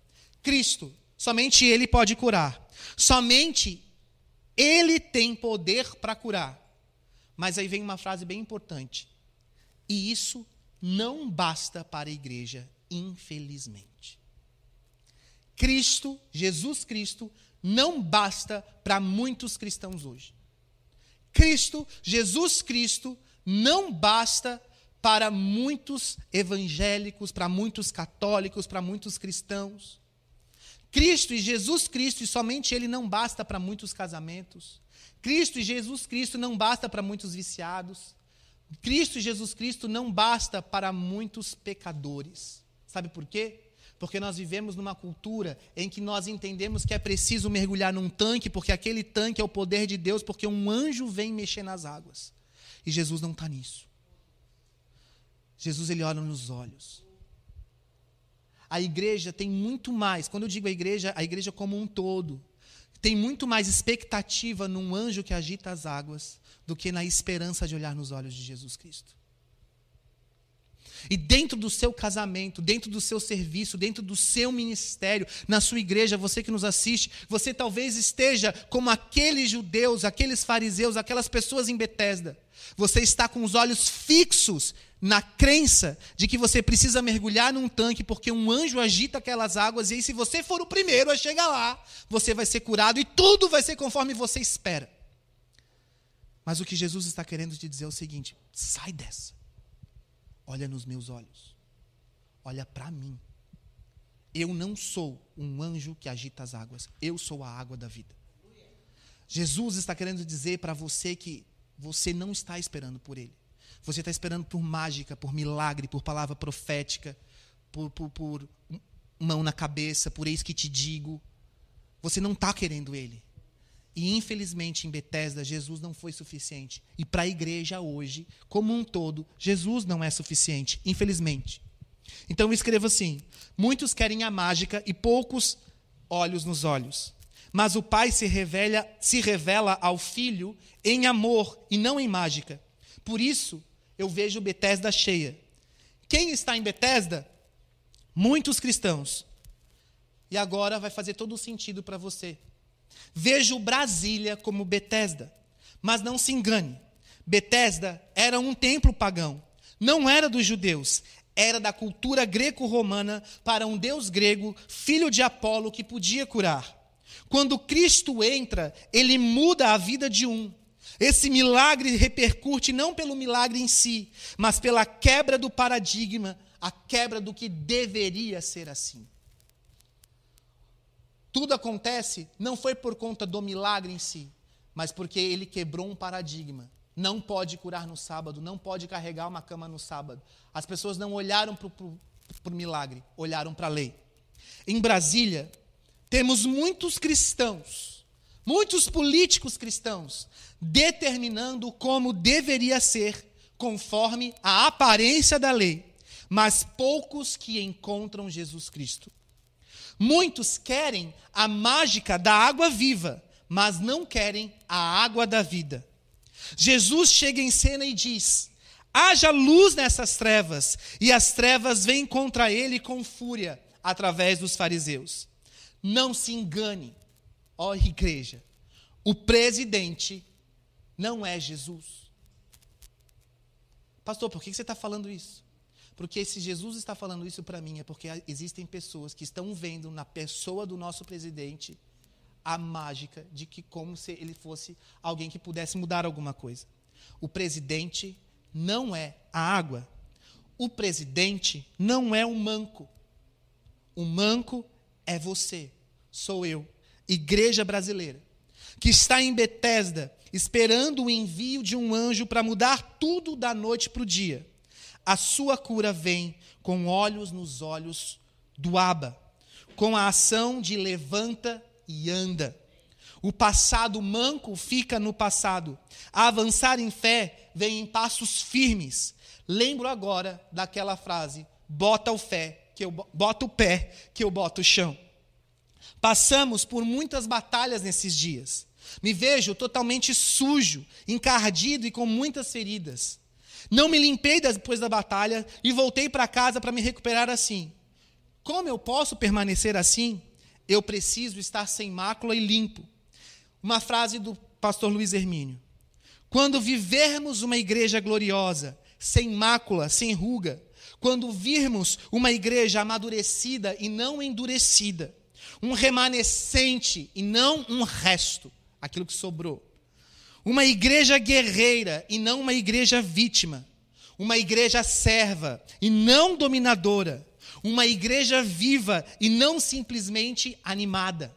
Cristo, somente ele pode curar. Somente ele tem poder para curar. Mas aí vem uma frase bem importante. E isso não basta para a igreja, infelizmente. Cristo, Jesus Cristo, não basta para muitos cristãos hoje. Cristo, Jesus Cristo, não basta para muitos evangélicos, para muitos católicos, para muitos cristãos. Cristo e Jesus Cristo, e somente Ele não basta para muitos casamentos. Cristo e Jesus Cristo não basta para muitos viciados. Cristo Jesus Cristo não basta para muitos pecadores. Sabe por quê? Porque nós vivemos numa cultura em que nós entendemos que é preciso mergulhar num tanque, porque aquele tanque é o poder de Deus, porque um anjo vem mexer nas águas. E Jesus não está nisso. Jesus ele olha nos olhos. A igreja tem muito mais, quando eu digo a igreja, a igreja como um todo, tem muito mais expectativa num anjo que agita as águas do que na esperança de olhar nos olhos de Jesus Cristo. E dentro do seu casamento, dentro do seu serviço, dentro do seu ministério, na sua igreja, você que nos assiste, você talvez esteja como aqueles judeus, aqueles fariseus, aquelas pessoas em Betesda. Você está com os olhos fixos na crença de que você precisa mergulhar num tanque porque um anjo agita aquelas águas e aí se você for o primeiro a chegar lá, você vai ser curado e tudo vai ser conforme você espera. Mas o que Jesus está querendo te dizer é o seguinte: sai dessa. Olha nos meus olhos. Olha para mim. Eu não sou um anjo que agita as águas. Eu sou a água da vida. Jesus está querendo dizer para você que você não está esperando por Ele. Você está esperando por mágica, por milagre, por palavra profética, por, por, por mão na cabeça, por eis que te digo. Você não está querendo Ele. E infelizmente em Betesda Jesus não foi suficiente. E para a igreja hoje, como um todo, Jesus não é suficiente, infelizmente. Então eu escrevo assim: muitos querem a mágica e poucos olhos nos olhos. Mas o Pai se revela, se revela ao Filho em amor e não em mágica. Por isso eu vejo Betesda cheia. Quem está em Betesda? Muitos cristãos. E agora vai fazer todo o sentido para você. Vejo Brasília como Betesda, mas não se engane. Betesda era um templo pagão, não era dos judeus, era da cultura greco-romana para um deus grego, filho de Apolo, que podia curar. Quando Cristo entra, ele muda a vida de um. Esse milagre repercute não pelo milagre em si, mas pela quebra do paradigma, a quebra do que deveria ser assim. Tudo acontece não foi por conta do milagre em si, mas porque ele quebrou um paradigma. Não pode curar no sábado, não pode carregar uma cama no sábado. As pessoas não olharam para o milagre, olharam para a lei. Em Brasília, temos muitos cristãos, muitos políticos cristãos, determinando como deveria ser, conforme a aparência da lei, mas poucos que encontram Jesus Cristo. Muitos querem a mágica da água viva, mas não querem a água da vida. Jesus chega em cena e diz: haja luz nessas trevas, e as trevas vêm contra ele com fúria, através dos fariseus. Não se engane, ó igreja, o presidente não é Jesus. Pastor, por que você está falando isso? Porque se Jesus está falando isso para mim, é porque existem pessoas que estão vendo na pessoa do nosso presidente a mágica de que como se ele fosse alguém que pudesse mudar alguma coisa. O presidente não é a água. O presidente não é um manco. O manco é você, sou eu, igreja brasileira, que está em Betesda, esperando o envio de um anjo para mudar tudo da noite para o dia. A sua cura vem com olhos nos olhos do Aba, com a ação de levanta e anda. O passado manco fica no passado. A avançar em fé vem em passos firmes. Lembro agora daquela frase: bota o fé, que eu boto o pé, que eu boto o chão. Passamos por muitas batalhas nesses dias. Me vejo totalmente sujo, encardido e com muitas feridas. Não me limpei depois da batalha e voltei para casa para me recuperar assim. Como eu posso permanecer assim? Eu preciso estar sem mácula e limpo. Uma frase do pastor Luiz Hermínio. Quando vivermos uma igreja gloriosa, sem mácula, sem ruga, quando virmos uma igreja amadurecida e não endurecida, um remanescente e não um resto, aquilo que sobrou, uma igreja guerreira e não uma igreja vítima, uma igreja serva e não dominadora, uma igreja viva e não simplesmente animada,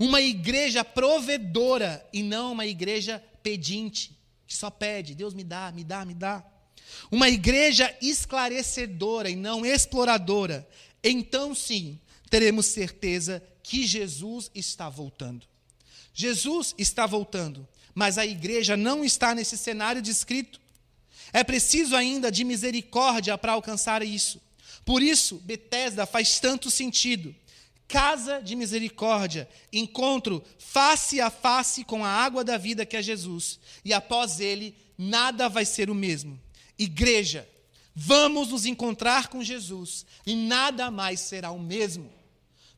uma igreja provedora e não uma igreja pedinte, que só pede, Deus me dá, me dá, me dá. Uma igreja esclarecedora e não exploradora. Então sim, teremos certeza que Jesus está voltando. Jesus está voltando, mas a igreja não está nesse cenário descrito. É preciso ainda de misericórdia para alcançar isso. Por isso, Betesda faz tanto sentido. Casa de misericórdia, encontro face a face com a água da vida que é Jesus, e após ele, nada vai ser o mesmo. Igreja, vamos nos encontrar com Jesus, e nada mais será o mesmo.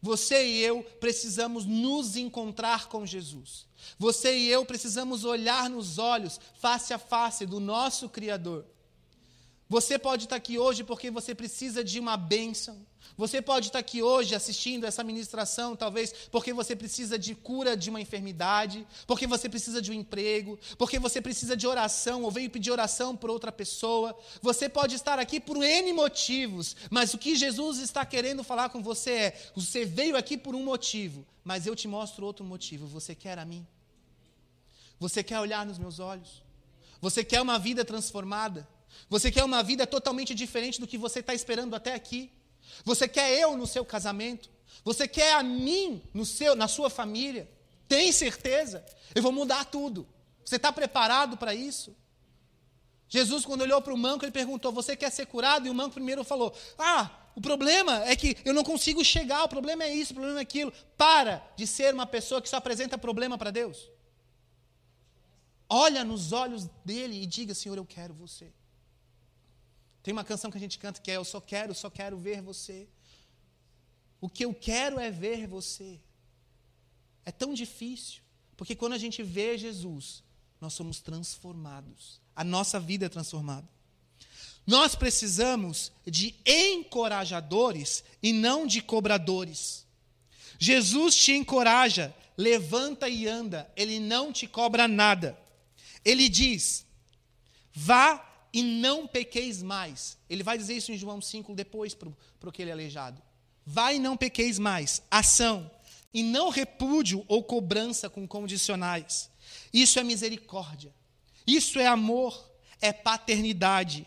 Você e eu precisamos nos encontrar com Jesus. Você e eu precisamos olhar nos olhos, face a face, do nosso Criador. Você pode estar aqui hoje porque você precisa de uma bênção. Você pode estar aqui hoje assistindo essa ministração, talvez porque você precisa de cura de uma enfermidade, porque você precisa de um emprego, porque você precisa de oração ou veio pedir oração por outra pessoa. Você pode estar aqui por N motivos, mas o que Jesus está querendo falar com você é: você veio aqui por um motivo, mas eu te mostro outro motivo. Você quer a mim? Você quer olhar nos meus olhos? Você quer uma vida transformada? Você quer uma vida totalmente diferente do que você está esperando até aqui? Você quer eu no seu casamento? Você quer a mim no seu, na sua família? Tem certeza? Eu vou mudar tudo. Você está preparado para isso? Jesus, quando olhou para o manco, ele perguntou: Você quer ser curado? E o manco primeiro falou: Ah, o problema é que eu não consigo chegar, o problema é isso, o problema é aquilo. Para de ser uma pessoa que só apresenta problema para Deus. Olha nos olhos dele e diga: Senhor, eu quero você. Tem uma canção que a gente canta que é Eu só quero, só quero ver você. O que eu quero é ver você. É tão difícil, porque quando a gente vê Jesus, nós somos transformados. A nossa vida é transformada. Nós precisamos de encorajadores e não de cobradores. Jesus te encoraja, levanta e anda, ele não te cobra nada. Ele diz: vá e não pequeis mais. Ele vai dizer isso em João 5 depois para aquele aleijado. Vai e não pequeis mais. Ação. E não repúdio ou cobrança com condicionais. Isso é misericórdia. Isso é amor. É paternidade.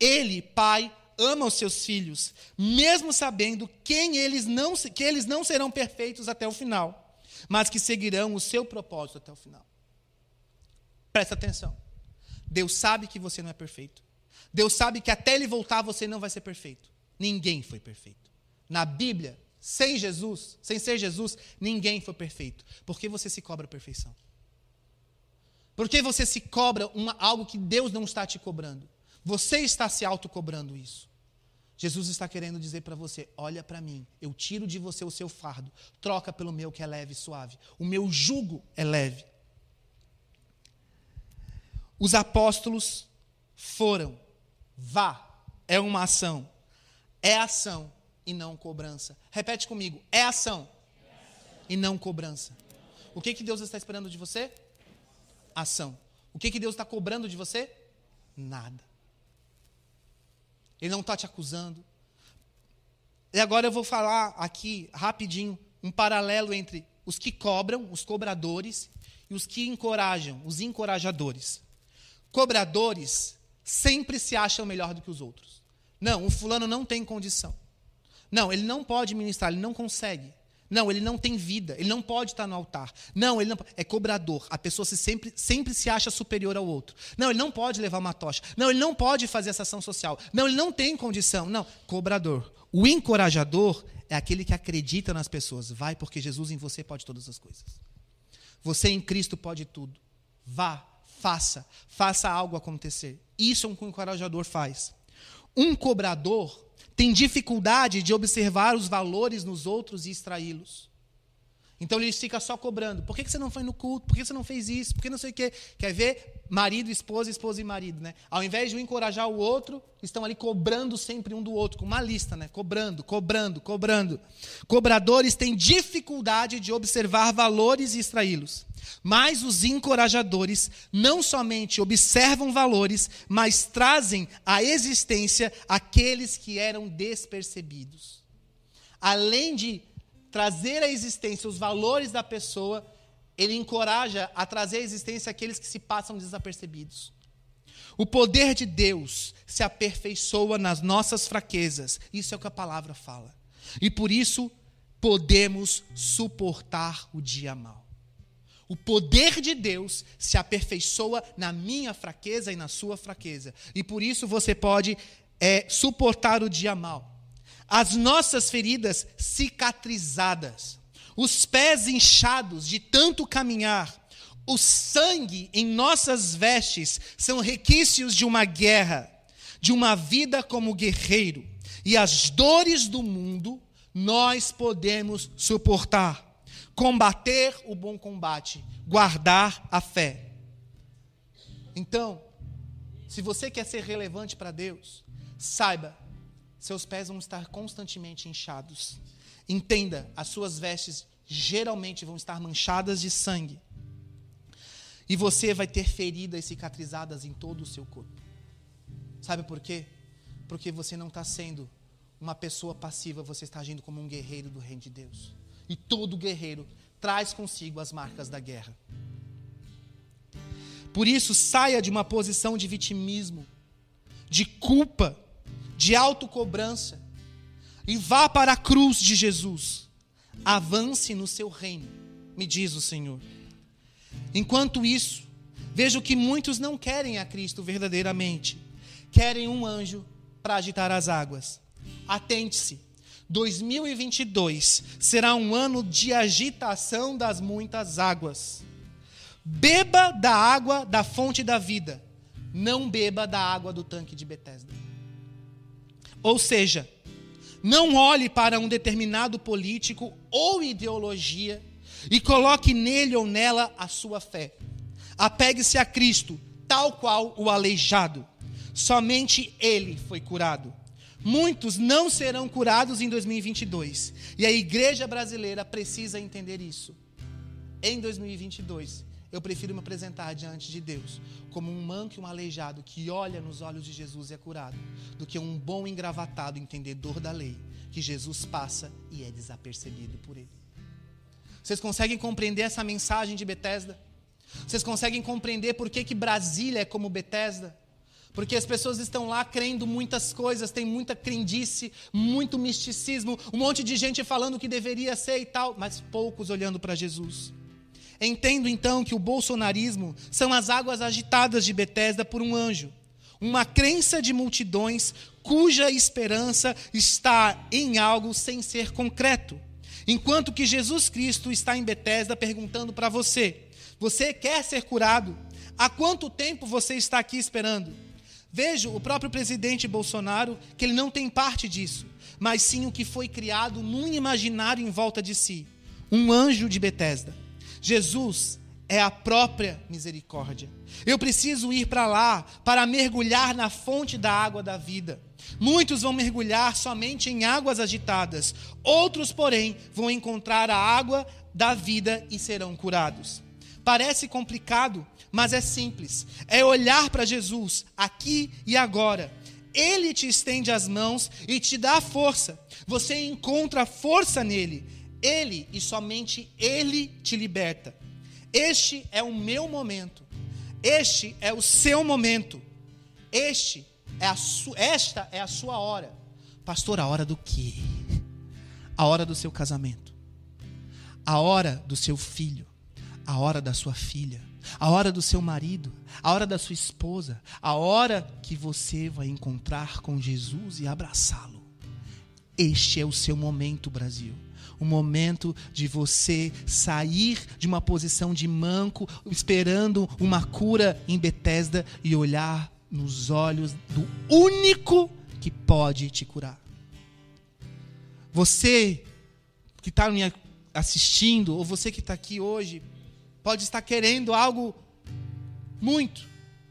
Ele, pai, ama os seus filhos, mesmo sabendo quem eles não, que eles não serão perfeitos até o final, mas que seguirão o seu propósito até o final. Presta atenção. Deus sabe que você não é perfeito. Deus sabe que até ele voltar você não vai ser perfeito. Ninguém foi perfeito. Na Bíblia, sem Jesus, sem ser Jesus, ninguém foi perfeito. Por que você se cobra perfeição? Por que você se cobra uma, algo que Deus não está te cobrando? Você está se autocobrando isso. Jesus está querendo dizer para você: olha para mim, eu tiro de você o seu fardo, troca pelo meu que é leve e suave. O meu jugo é leve. Os apóstolos foram. Vá. É uma ação. É ação e não cobrança. Repete comigo. É ação, e não cobrança. O que, que Deus está esperando de você? Ação. O que, que Deus está cobrando de você? Nada. Ele não está te acusando. E agora eu vou falar aqui rapidinho um paralelo entre os que cobram, os cobradores, e os que encorajam, os encorajadores. Cobradores sempre se acham melhor do que os outros. Não, o fulano não tem condição. Não, ele não pode ministrar, ele não consegue. Não, ele não tem vida, ele não pode estar no altar. Não, ele não é cobrador. A pessoa se sempre, sempre se acha superior ao outro. Não, ele não pode levar uma tocha. Não, ele não pode fazer essa ação social. Não, ele não tem condição. Não, cobrador. O encorajador é aquele que acredita nas pessoas. Vai, porque Jesus em você pode todas as coisas. Você em Cristo pode tudo. Vá, faça, faça algo acontecer. Isso é o que um encorajador faz. Um cobrador tem dificuldade de observar os valores nos outros e extraí-los. Então ele fica só cobrando. Por que você não foi no culto? Por que você não fez isso? Por que não sei o quê? Quer ver? Marido, esposa, esposa e marido, né? Ao invés de um encorajar o outro, estão ali cobrando sempre um do outro, com uma lista, né? Cobrando, cobrando, cobrando. Cobradores têm dificuldade de observar valores e extraí-los. Mas os encorajadores não somente observam valores, mas trazem à existência aqueles que eram despercebidos. Além de trazer à existência os valores da pessoa, ele encoraja a trazer à existência aqueles que se passam desapercebidos. O poder de Deus se aperfeiçoa nas nossas fraquezas. Isso é o que a palavra fala. E por isso podemos suportar o dia mal. O poder de Deus se aperfeiçoa na minha fraqueza e na sua fraqueza. E por isso você pode é, suportar o dia mal as nossas feridas cicatrizadas, os pés inchados de tanto caminhar, o sangue em nossas vestes são requisitos de uma guerra, de uma vida como guerreiro, e as dores do mundo nós podemos suportar, combater o bom combate, guardar a fé. Então, se você quer ser relevante para Deus, saiba seus pés vão estar constantemente inchados. Entenda, as suas vestes geralmente vão estar manchadas de sangue. E você vai ter feridas cicatrizadas em todo o seu corpo. Sabe por quê? Porque você não está sendo uma pessoa passiva, você está agindo como um guerreiro do reino de Deus. E todo guerreiro traz consigo as marcas da guerra. Por isso, saia de uma posição de vitimismo, de culpa, de autocobrança e vá para a cruz de Jesus. Avance no seu reino, me diz o Senhor. Enquanto isso, vejo que muitos não querem a Cristo verdadeiramente, querem um anjo para agitar as águas. Atente-se, 2022 será um ano de agitação das muitas águas. Beba da água da fonte da vida, não beba da água do tanque de Betesda. Ou seja, não olhe para um determinado político ou ideologia e coloque nele ou nela a sua fé. Apegue-se a Cristo, tal qual o aleijado. Somente ele foi curado. Muitos não serão curados em 2022. E a igreja brasileira precisa entender isso. Em 2022, eu prefiro me apresentar diante de Deus como um manco e um aleijado que olha nos olhos de Jesus e é curado, do que um bom engravatado entendedor da lei, que Jesus passa e é desapercebido por ele. Vocês conseguem compreender essa mensagem de Betesda? Vocês conseguem compreender por que, que Brasília é como Betesda? Porque as pessoas estão lá crendo muitas coisas, tem muita crendice, muito misticismo, um monte de gente falando que deveria ser e tal, mas poucos olhando para Jesus. Entendo então que o bolsonarismo são as águas agitadas de Betesda por um anjo, uma crença de multidões cuja esperança está em algo sem ser concreto. Enquanto que Jesus Cristo está em Betesda perguntando para você: você quer ser curado? Há quanto tempo você está aqui esperando? Vejo o próprio presidente Bolsonaro que ele não tem parte disso, mas sim o que foi criado num imaginário em volta de si, um anjo de Betesda. Jesus é a própria misericórdia. Eu preciso ir para lá para mergulhar na fonte da água da vida. Muitos vão mergulhar somente em águas agitadas, outros, porém, vão encontrar a água da vida e serão curados. Parece complicado, mas é simples. É olhar para Jesus aqui e agora, Ele te estende as mãos e te dá força. Você encontra força nele. Ele e somente Ele te liberta. Este é o meu momento. Este é o seu momento. Este é a. Esta é a sua hora. Pastor, a hora do quê? A hora do seu casamento. A hora do seu filho. A hora da sua filha. A hora do seu marido. A hora da sua esposa. A hora que você vai encontrar com Jesus e abraçá-lo. Este é o seu momento, Brasil o momento de você sair de uma posição de manco, esperando uma cura em Betesda e olhar nos olhos do único que pode te curar. Você que está me assistindo, ou você que está aqui hoje, pode estar querendo algo muito,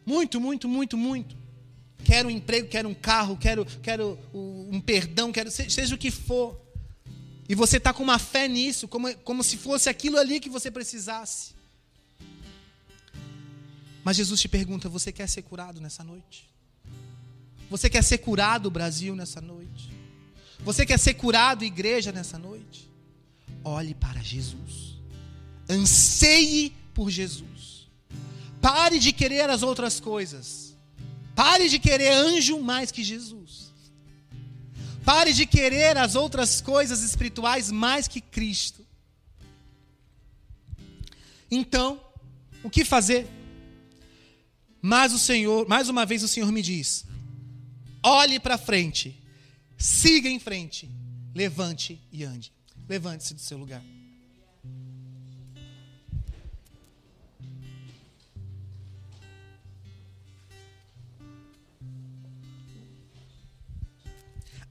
muito, muito, muito, muito. Quero um emprego, quero um carro, quero, quero um perdão, quero seja o que for. E você está com uma fé nisso, como, como se fosse aquilo ali que você precisasse. Mas Jesus te pergunta: você quer ser curado nessa noite? Você quer ser curado, Brasil, nessa noite? Você quer ser curado, igreja, nessa noite? Olhe para Jesus. Anseie por Jesus. Pare de querer as outras coisas. Pare de querer anjo mais que Jesus. Pare de querer as outras coisas espirituais mais que Cristo. Então, o que fazer? Mas o Senhor, mais uma vez o Senhor me diz: olhe para frente, siga em frente, levante e ande. Levante-se do seu lugar.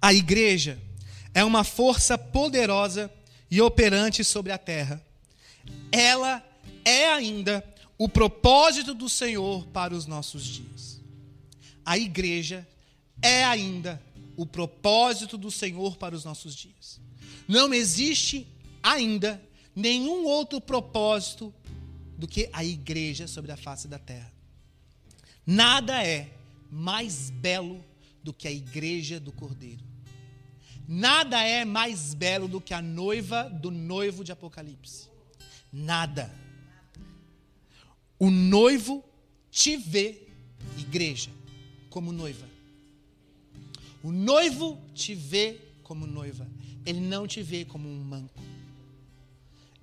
A igreja é uma força poderosa e operante sobre a terra. Ela é ainda o propósito do Senhor para os nossos dias. A igreja é ainda o propósito do Senhor para os nossos dias. Não existe ainda nenhum outro propósito do que a igreja sobre a face da terra. Nada é mais belo do que a igreja do Cordeiro. Nada é mais belo do que a noiva do noivo de Apocalipse. Nada. O noivo te vê, igreja, como noiva. O noivo te vê como noiva. Ele não te vê como um manco.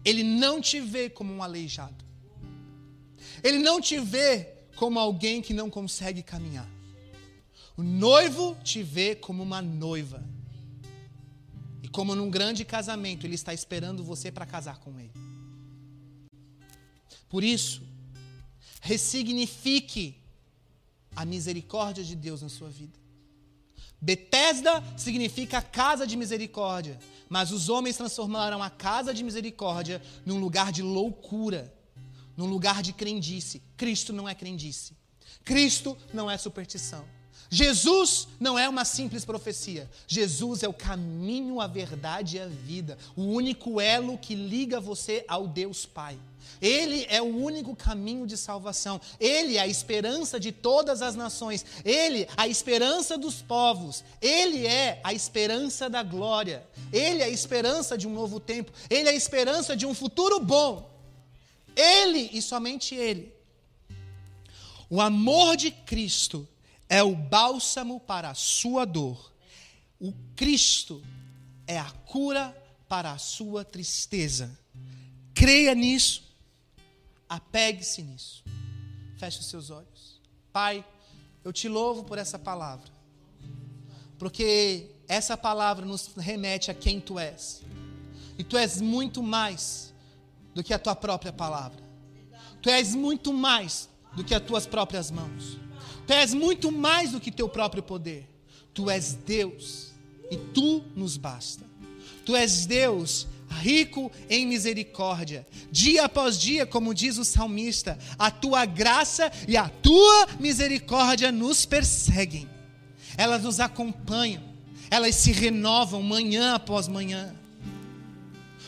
Ele não te vê como um aleijado. Ele não te vê como alguém que não consegue caminhar. O noivo te vê como uma noiva. E como num grande casamento, ele está esperando você para casar com ele. Por isso, ressignifique a misericórdia de Deus na sua vida. Betesda significa casa de misericórdia, mas os homens transformaram a casa de misericórdia num lugar de loucura, num lugar de crendice. Cristo não é crendice. Cristo não é superstição. Jesus não é uma simples profecia. Jesus é o caminho, a verdade e a vida, o único elo que liga você ao Deus Pai. Ele é o único caminho de salvação. Ele é a esperança de todas as nações. Ele, a esperança dos povos. Ele é a esperança da glória. Ele é a esperança de um novo tempo. Ele é a esperança de um futuro bom. Ele e somente Ele. O amor de Cristo é o bálsamo para a sua dor. O Cristo é a cura para a sua tristeza. Creia nisso. Apegue-se nisso. Feche os seus olhos. Pai, eu te louvo por essa palavra. Porque essa palavra nos remete a quem tu és. E tu és muito mais do que a tua própria palavra. Tu és muito mais do que as tuas próprias mãos. Tu és muito mais do que teu próprio poder. Tu és Deus e tu nos basta. Tu és Deus rico em misericórdia. Dia após dia, como diz o salmista, a tua graça e a tua misericórdia nos perseguem. Elas nos acompanham, elas se renovam manhã após manhã.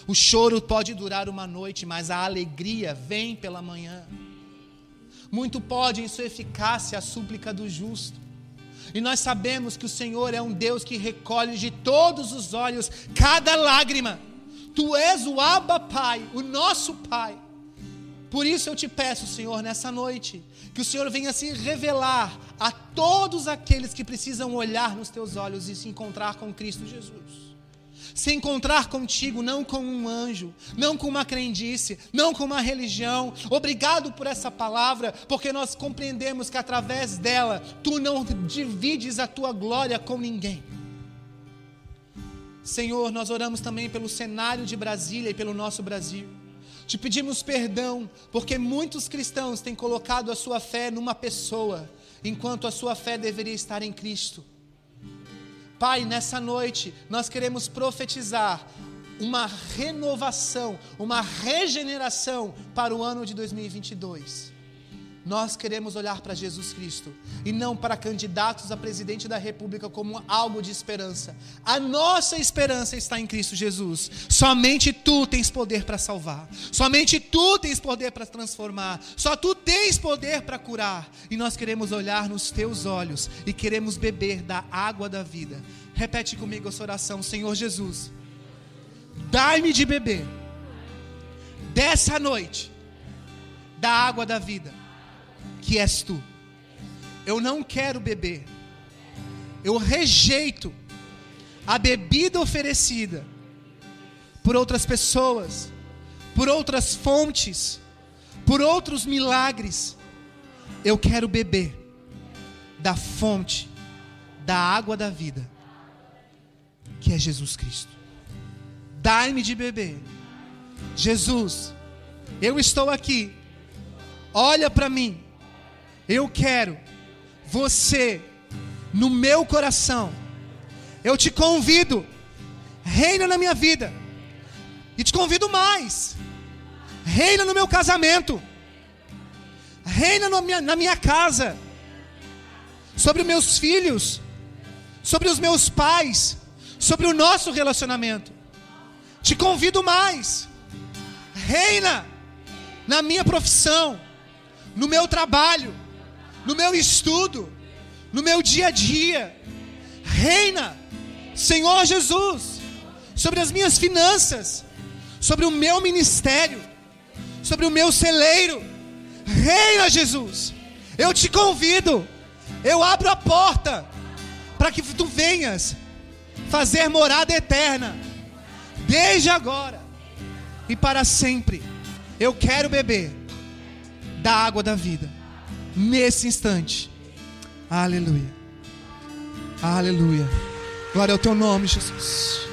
O choro pode durar uma noite, mas a alegria vem pela manhã. Muito pode em sua eficácia a súplica do justo. E nós sabemos que o Senhor é um Deus que recolhe de todos os olhos cada lágrima. Tu és o Abba Pai, o nosso Pai. Por isso eu te peço, Senhor, nessa noite, que o Senhor venha se revelar a todos aqueles que precisam olhar nos teus olhos e se encontrar com Cristo Jesus. Se encontrar contigo, não com um anjo, não com uma crendice, não com uma religião. Obrigado por essa palavra, porque nós compreendemos que através dela tu não divides a tua glória com ninguém. Senhor, nós oramos também pelo cenário de Brasília e pelo nosso Brasil. Te pedimos perdão, porque muitos cristãos têm colocado a sua fé numa pessoa, enquanto a sua fé deveria estar em Cristo. Pai, nessa noite, nós queremos profetizar uma renovação, uma regeneração para o ano de 2022. Nós queremos olhar para Jesus Cristo e não para candidatos a presidente da República como algo de esperança. A nossa esperança está em Cristo Jesus. Somente tu tens poder para salvar. Somente tu tens poder para transformar. Só tu tens poder para curar. E nós queremos olhar nos teus olhos e queremos beber da água da vida. Repete comigo essa oração, Senhor Jesus. Dai-me de beber dessa noite da água da vida que és tu. Eu não quero beber. Eu rejeito a bebida oferecida por outras pessoas, por outras fontes, por outros milagres. Eu quero beber da fonte da água da vida, que é Jesus Cristo. Dai-me de beber. Jesus, eu estou aqui. Olha para mim eu quero você no meu coração. Eu te convido, reina na minha vida. E te convido mais. Reina no meu casamento. Reina na minha, na minha casa. Sobre meus filhos. Sobre os meus pais. Sobre o nosso relacionamento. Te convido mais. Reina na minha profissão. No meu trabalho no meu estudo, no meu dia a dia. Reina, Senhor Jesus, sobre as minhas finanças, sobre o meu ministério, sobre o meu celeiro. Reina, Jesus. Eu te convido. Eu abro a porta para que tu venhas fazer morada eterna, desde agora e para sempre. Eu quero beber da água da vida nesse instante. Aleluia. Aleluia. Glória ao teu nome, Jesus.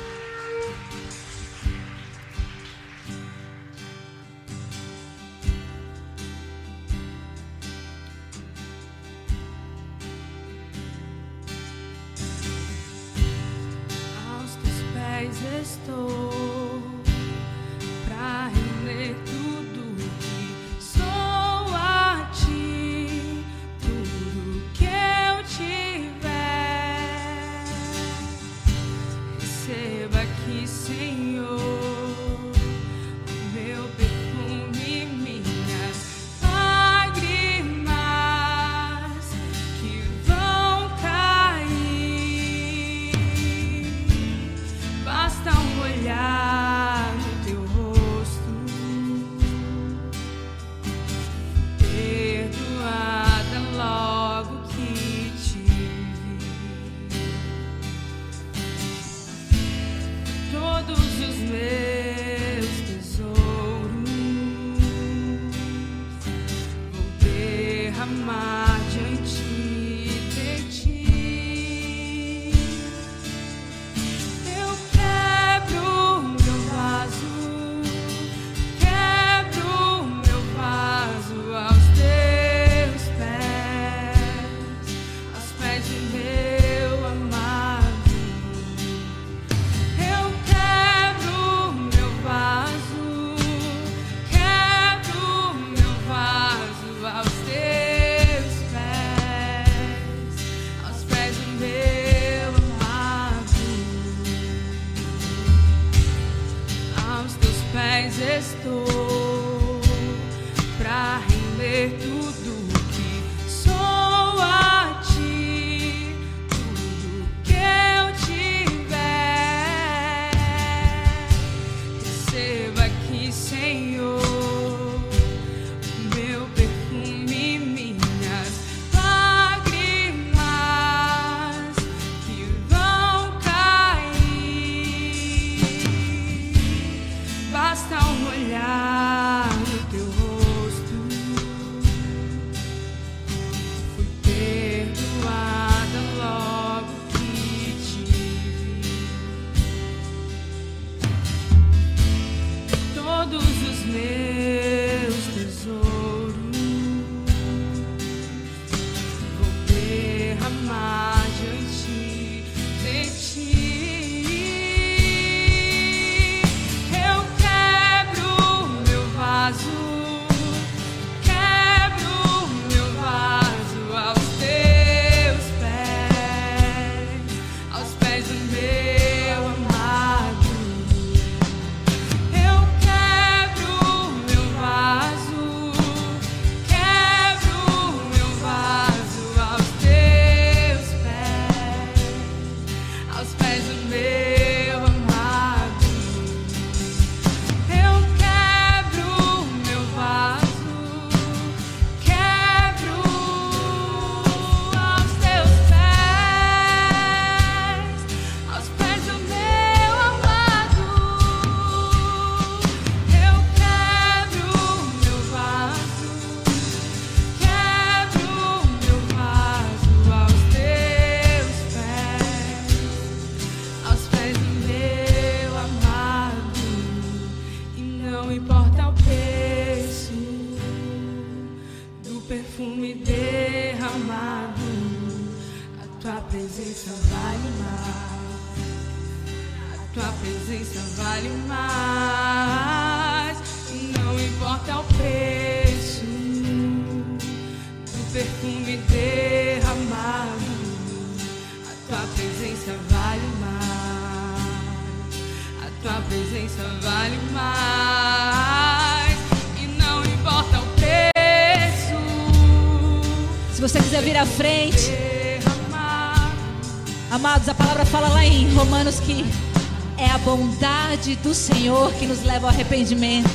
Do Senhor que nos leva ao arrependimento.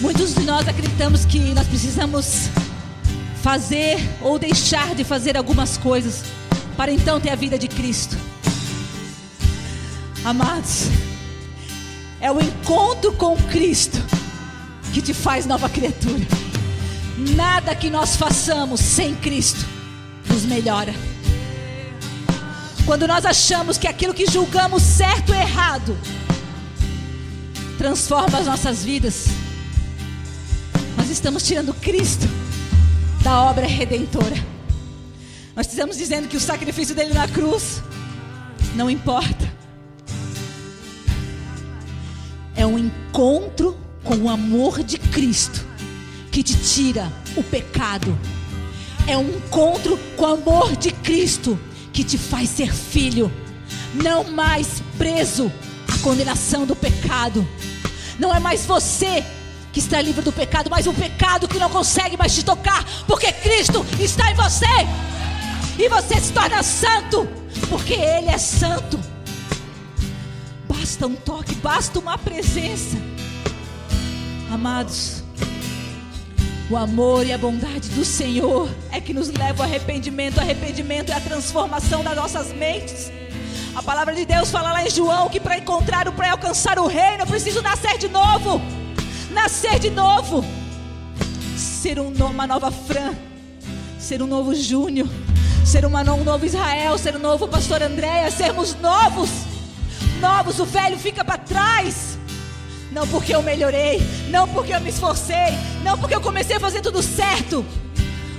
Muitos de nós acreditamos que nós precisamos fazer ou deixar de fazer algumas coisas para então ter a vida de Cristo. Amados, é o encontro com Cristo que te faz nova criatura. Nada que nós façamos sem Cristo nos melhora. Quando nós achamos que aquilo que julgamos certo ou errado transforma as nossas vidas, nós estamos tirando Cristo da obra redentora. Nós estamos dizendo que o sacrifício dele na cruz não importa. É um encontro com o amor de Cristo que te tira o pecado. É um encontro com o amor de Cristo que te faz ser filho, não mais preso à condenação do pecado. Não é mais você que está livre do pecado, mas o pecado que não consegue mais te tocar, porque Cristo está em você. E você se torna santo, porque Ele é santo. Basta um toque, basta uma presença. Amados, o amor e a bondade do Senhor é que nos leva ao arrependimento. Arrependimento é a transformação das nossas mentes. A palavra de Deus fala lá em João que para encontrar o para alcançar o reino, eu preciso nascer de novo. Nascer de novo. Ser um, uma nova Fran. Ser um novo Júnior. Ser uma, um novo Israel. Ser um novo pastor Andréia. Sermos novos. Novos. O velho fica para trás. Não porque eu melhorei, não porque eu me esforcei, não porque eu comecei a fazer tudo certo,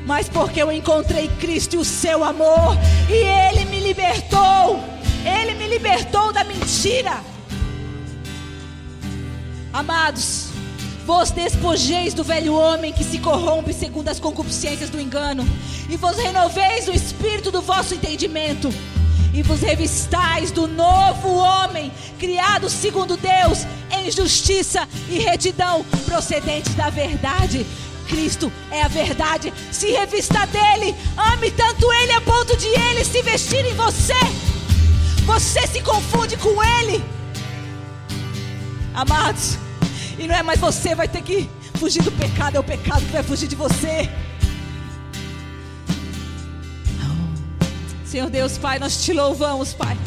mas porque eu encontrei Cristo e o seu amor, e Ele me libertou, Ele me libertou da mentira. Amados, vos despojeis do velho homem que se corrompe segundo as concupiscências do engano, e vos renoveis o espírito do vosso entendimento e vos revistais do novo homem, criado segundo Deus, em justiça e retidão, procedentes da verdade. Cristo é a verdade. Se revista dele, ame tanto ele a ponto de ele se vestir em você. Você se confunde com ele, amados. E não é mais você vai ter que fugir do pecado, é o pecado que vai fugir de você. Senhor Deus, Pai, nós te louvamos, Pai.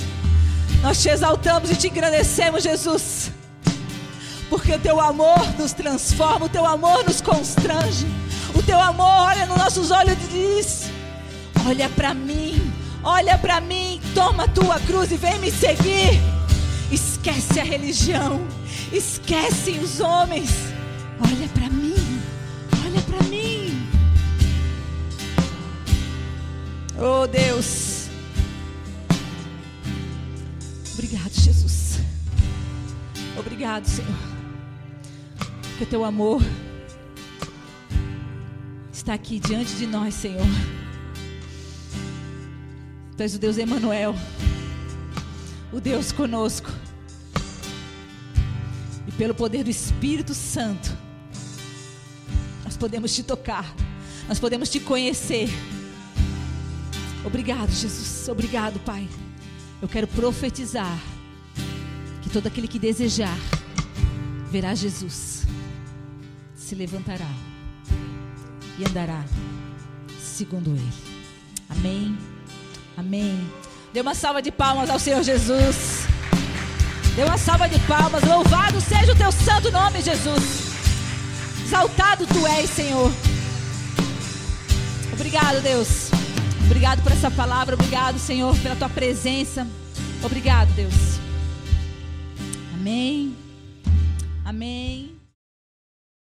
Nós te exaltamos e te agradecemos, Jesus. Porque o teu amor nos transforma, o teu amor nos constrange. O teu amor olha nos nossos olhos e diz: Olha para mim, olha para mim, toma a tua cruz e vem me seguir. Esquece a religião, esquece os homens. Olha para mim, olha para mim. Oh Deus. Obrigado, Senhor. Que o teu amor está aqui diante de nós, Senhor. Tu és o Deus Emanuel, o Deus conosco. E pelo poder do Espírito Santo, nós podemos te tocar, nós podemos te conhecer. Obrigado, Jesus. Obrigado, Pai. Eu quero profetizar todo aquele que desejar verá Jesus, se levantará e andará segundo Ele. Amém. Amém. Dê uma salva de palmas ao Senhor Jesus. Dê uma salva de palmas. Louvado seja o teu santo nome, Jesus. Exaltado tu és, Senhor. Obrigado, Deus. Obrigado por essa palavra. Obrigado, Senhor, pela tua presença. Obrigado, Deus. Amém. Amém.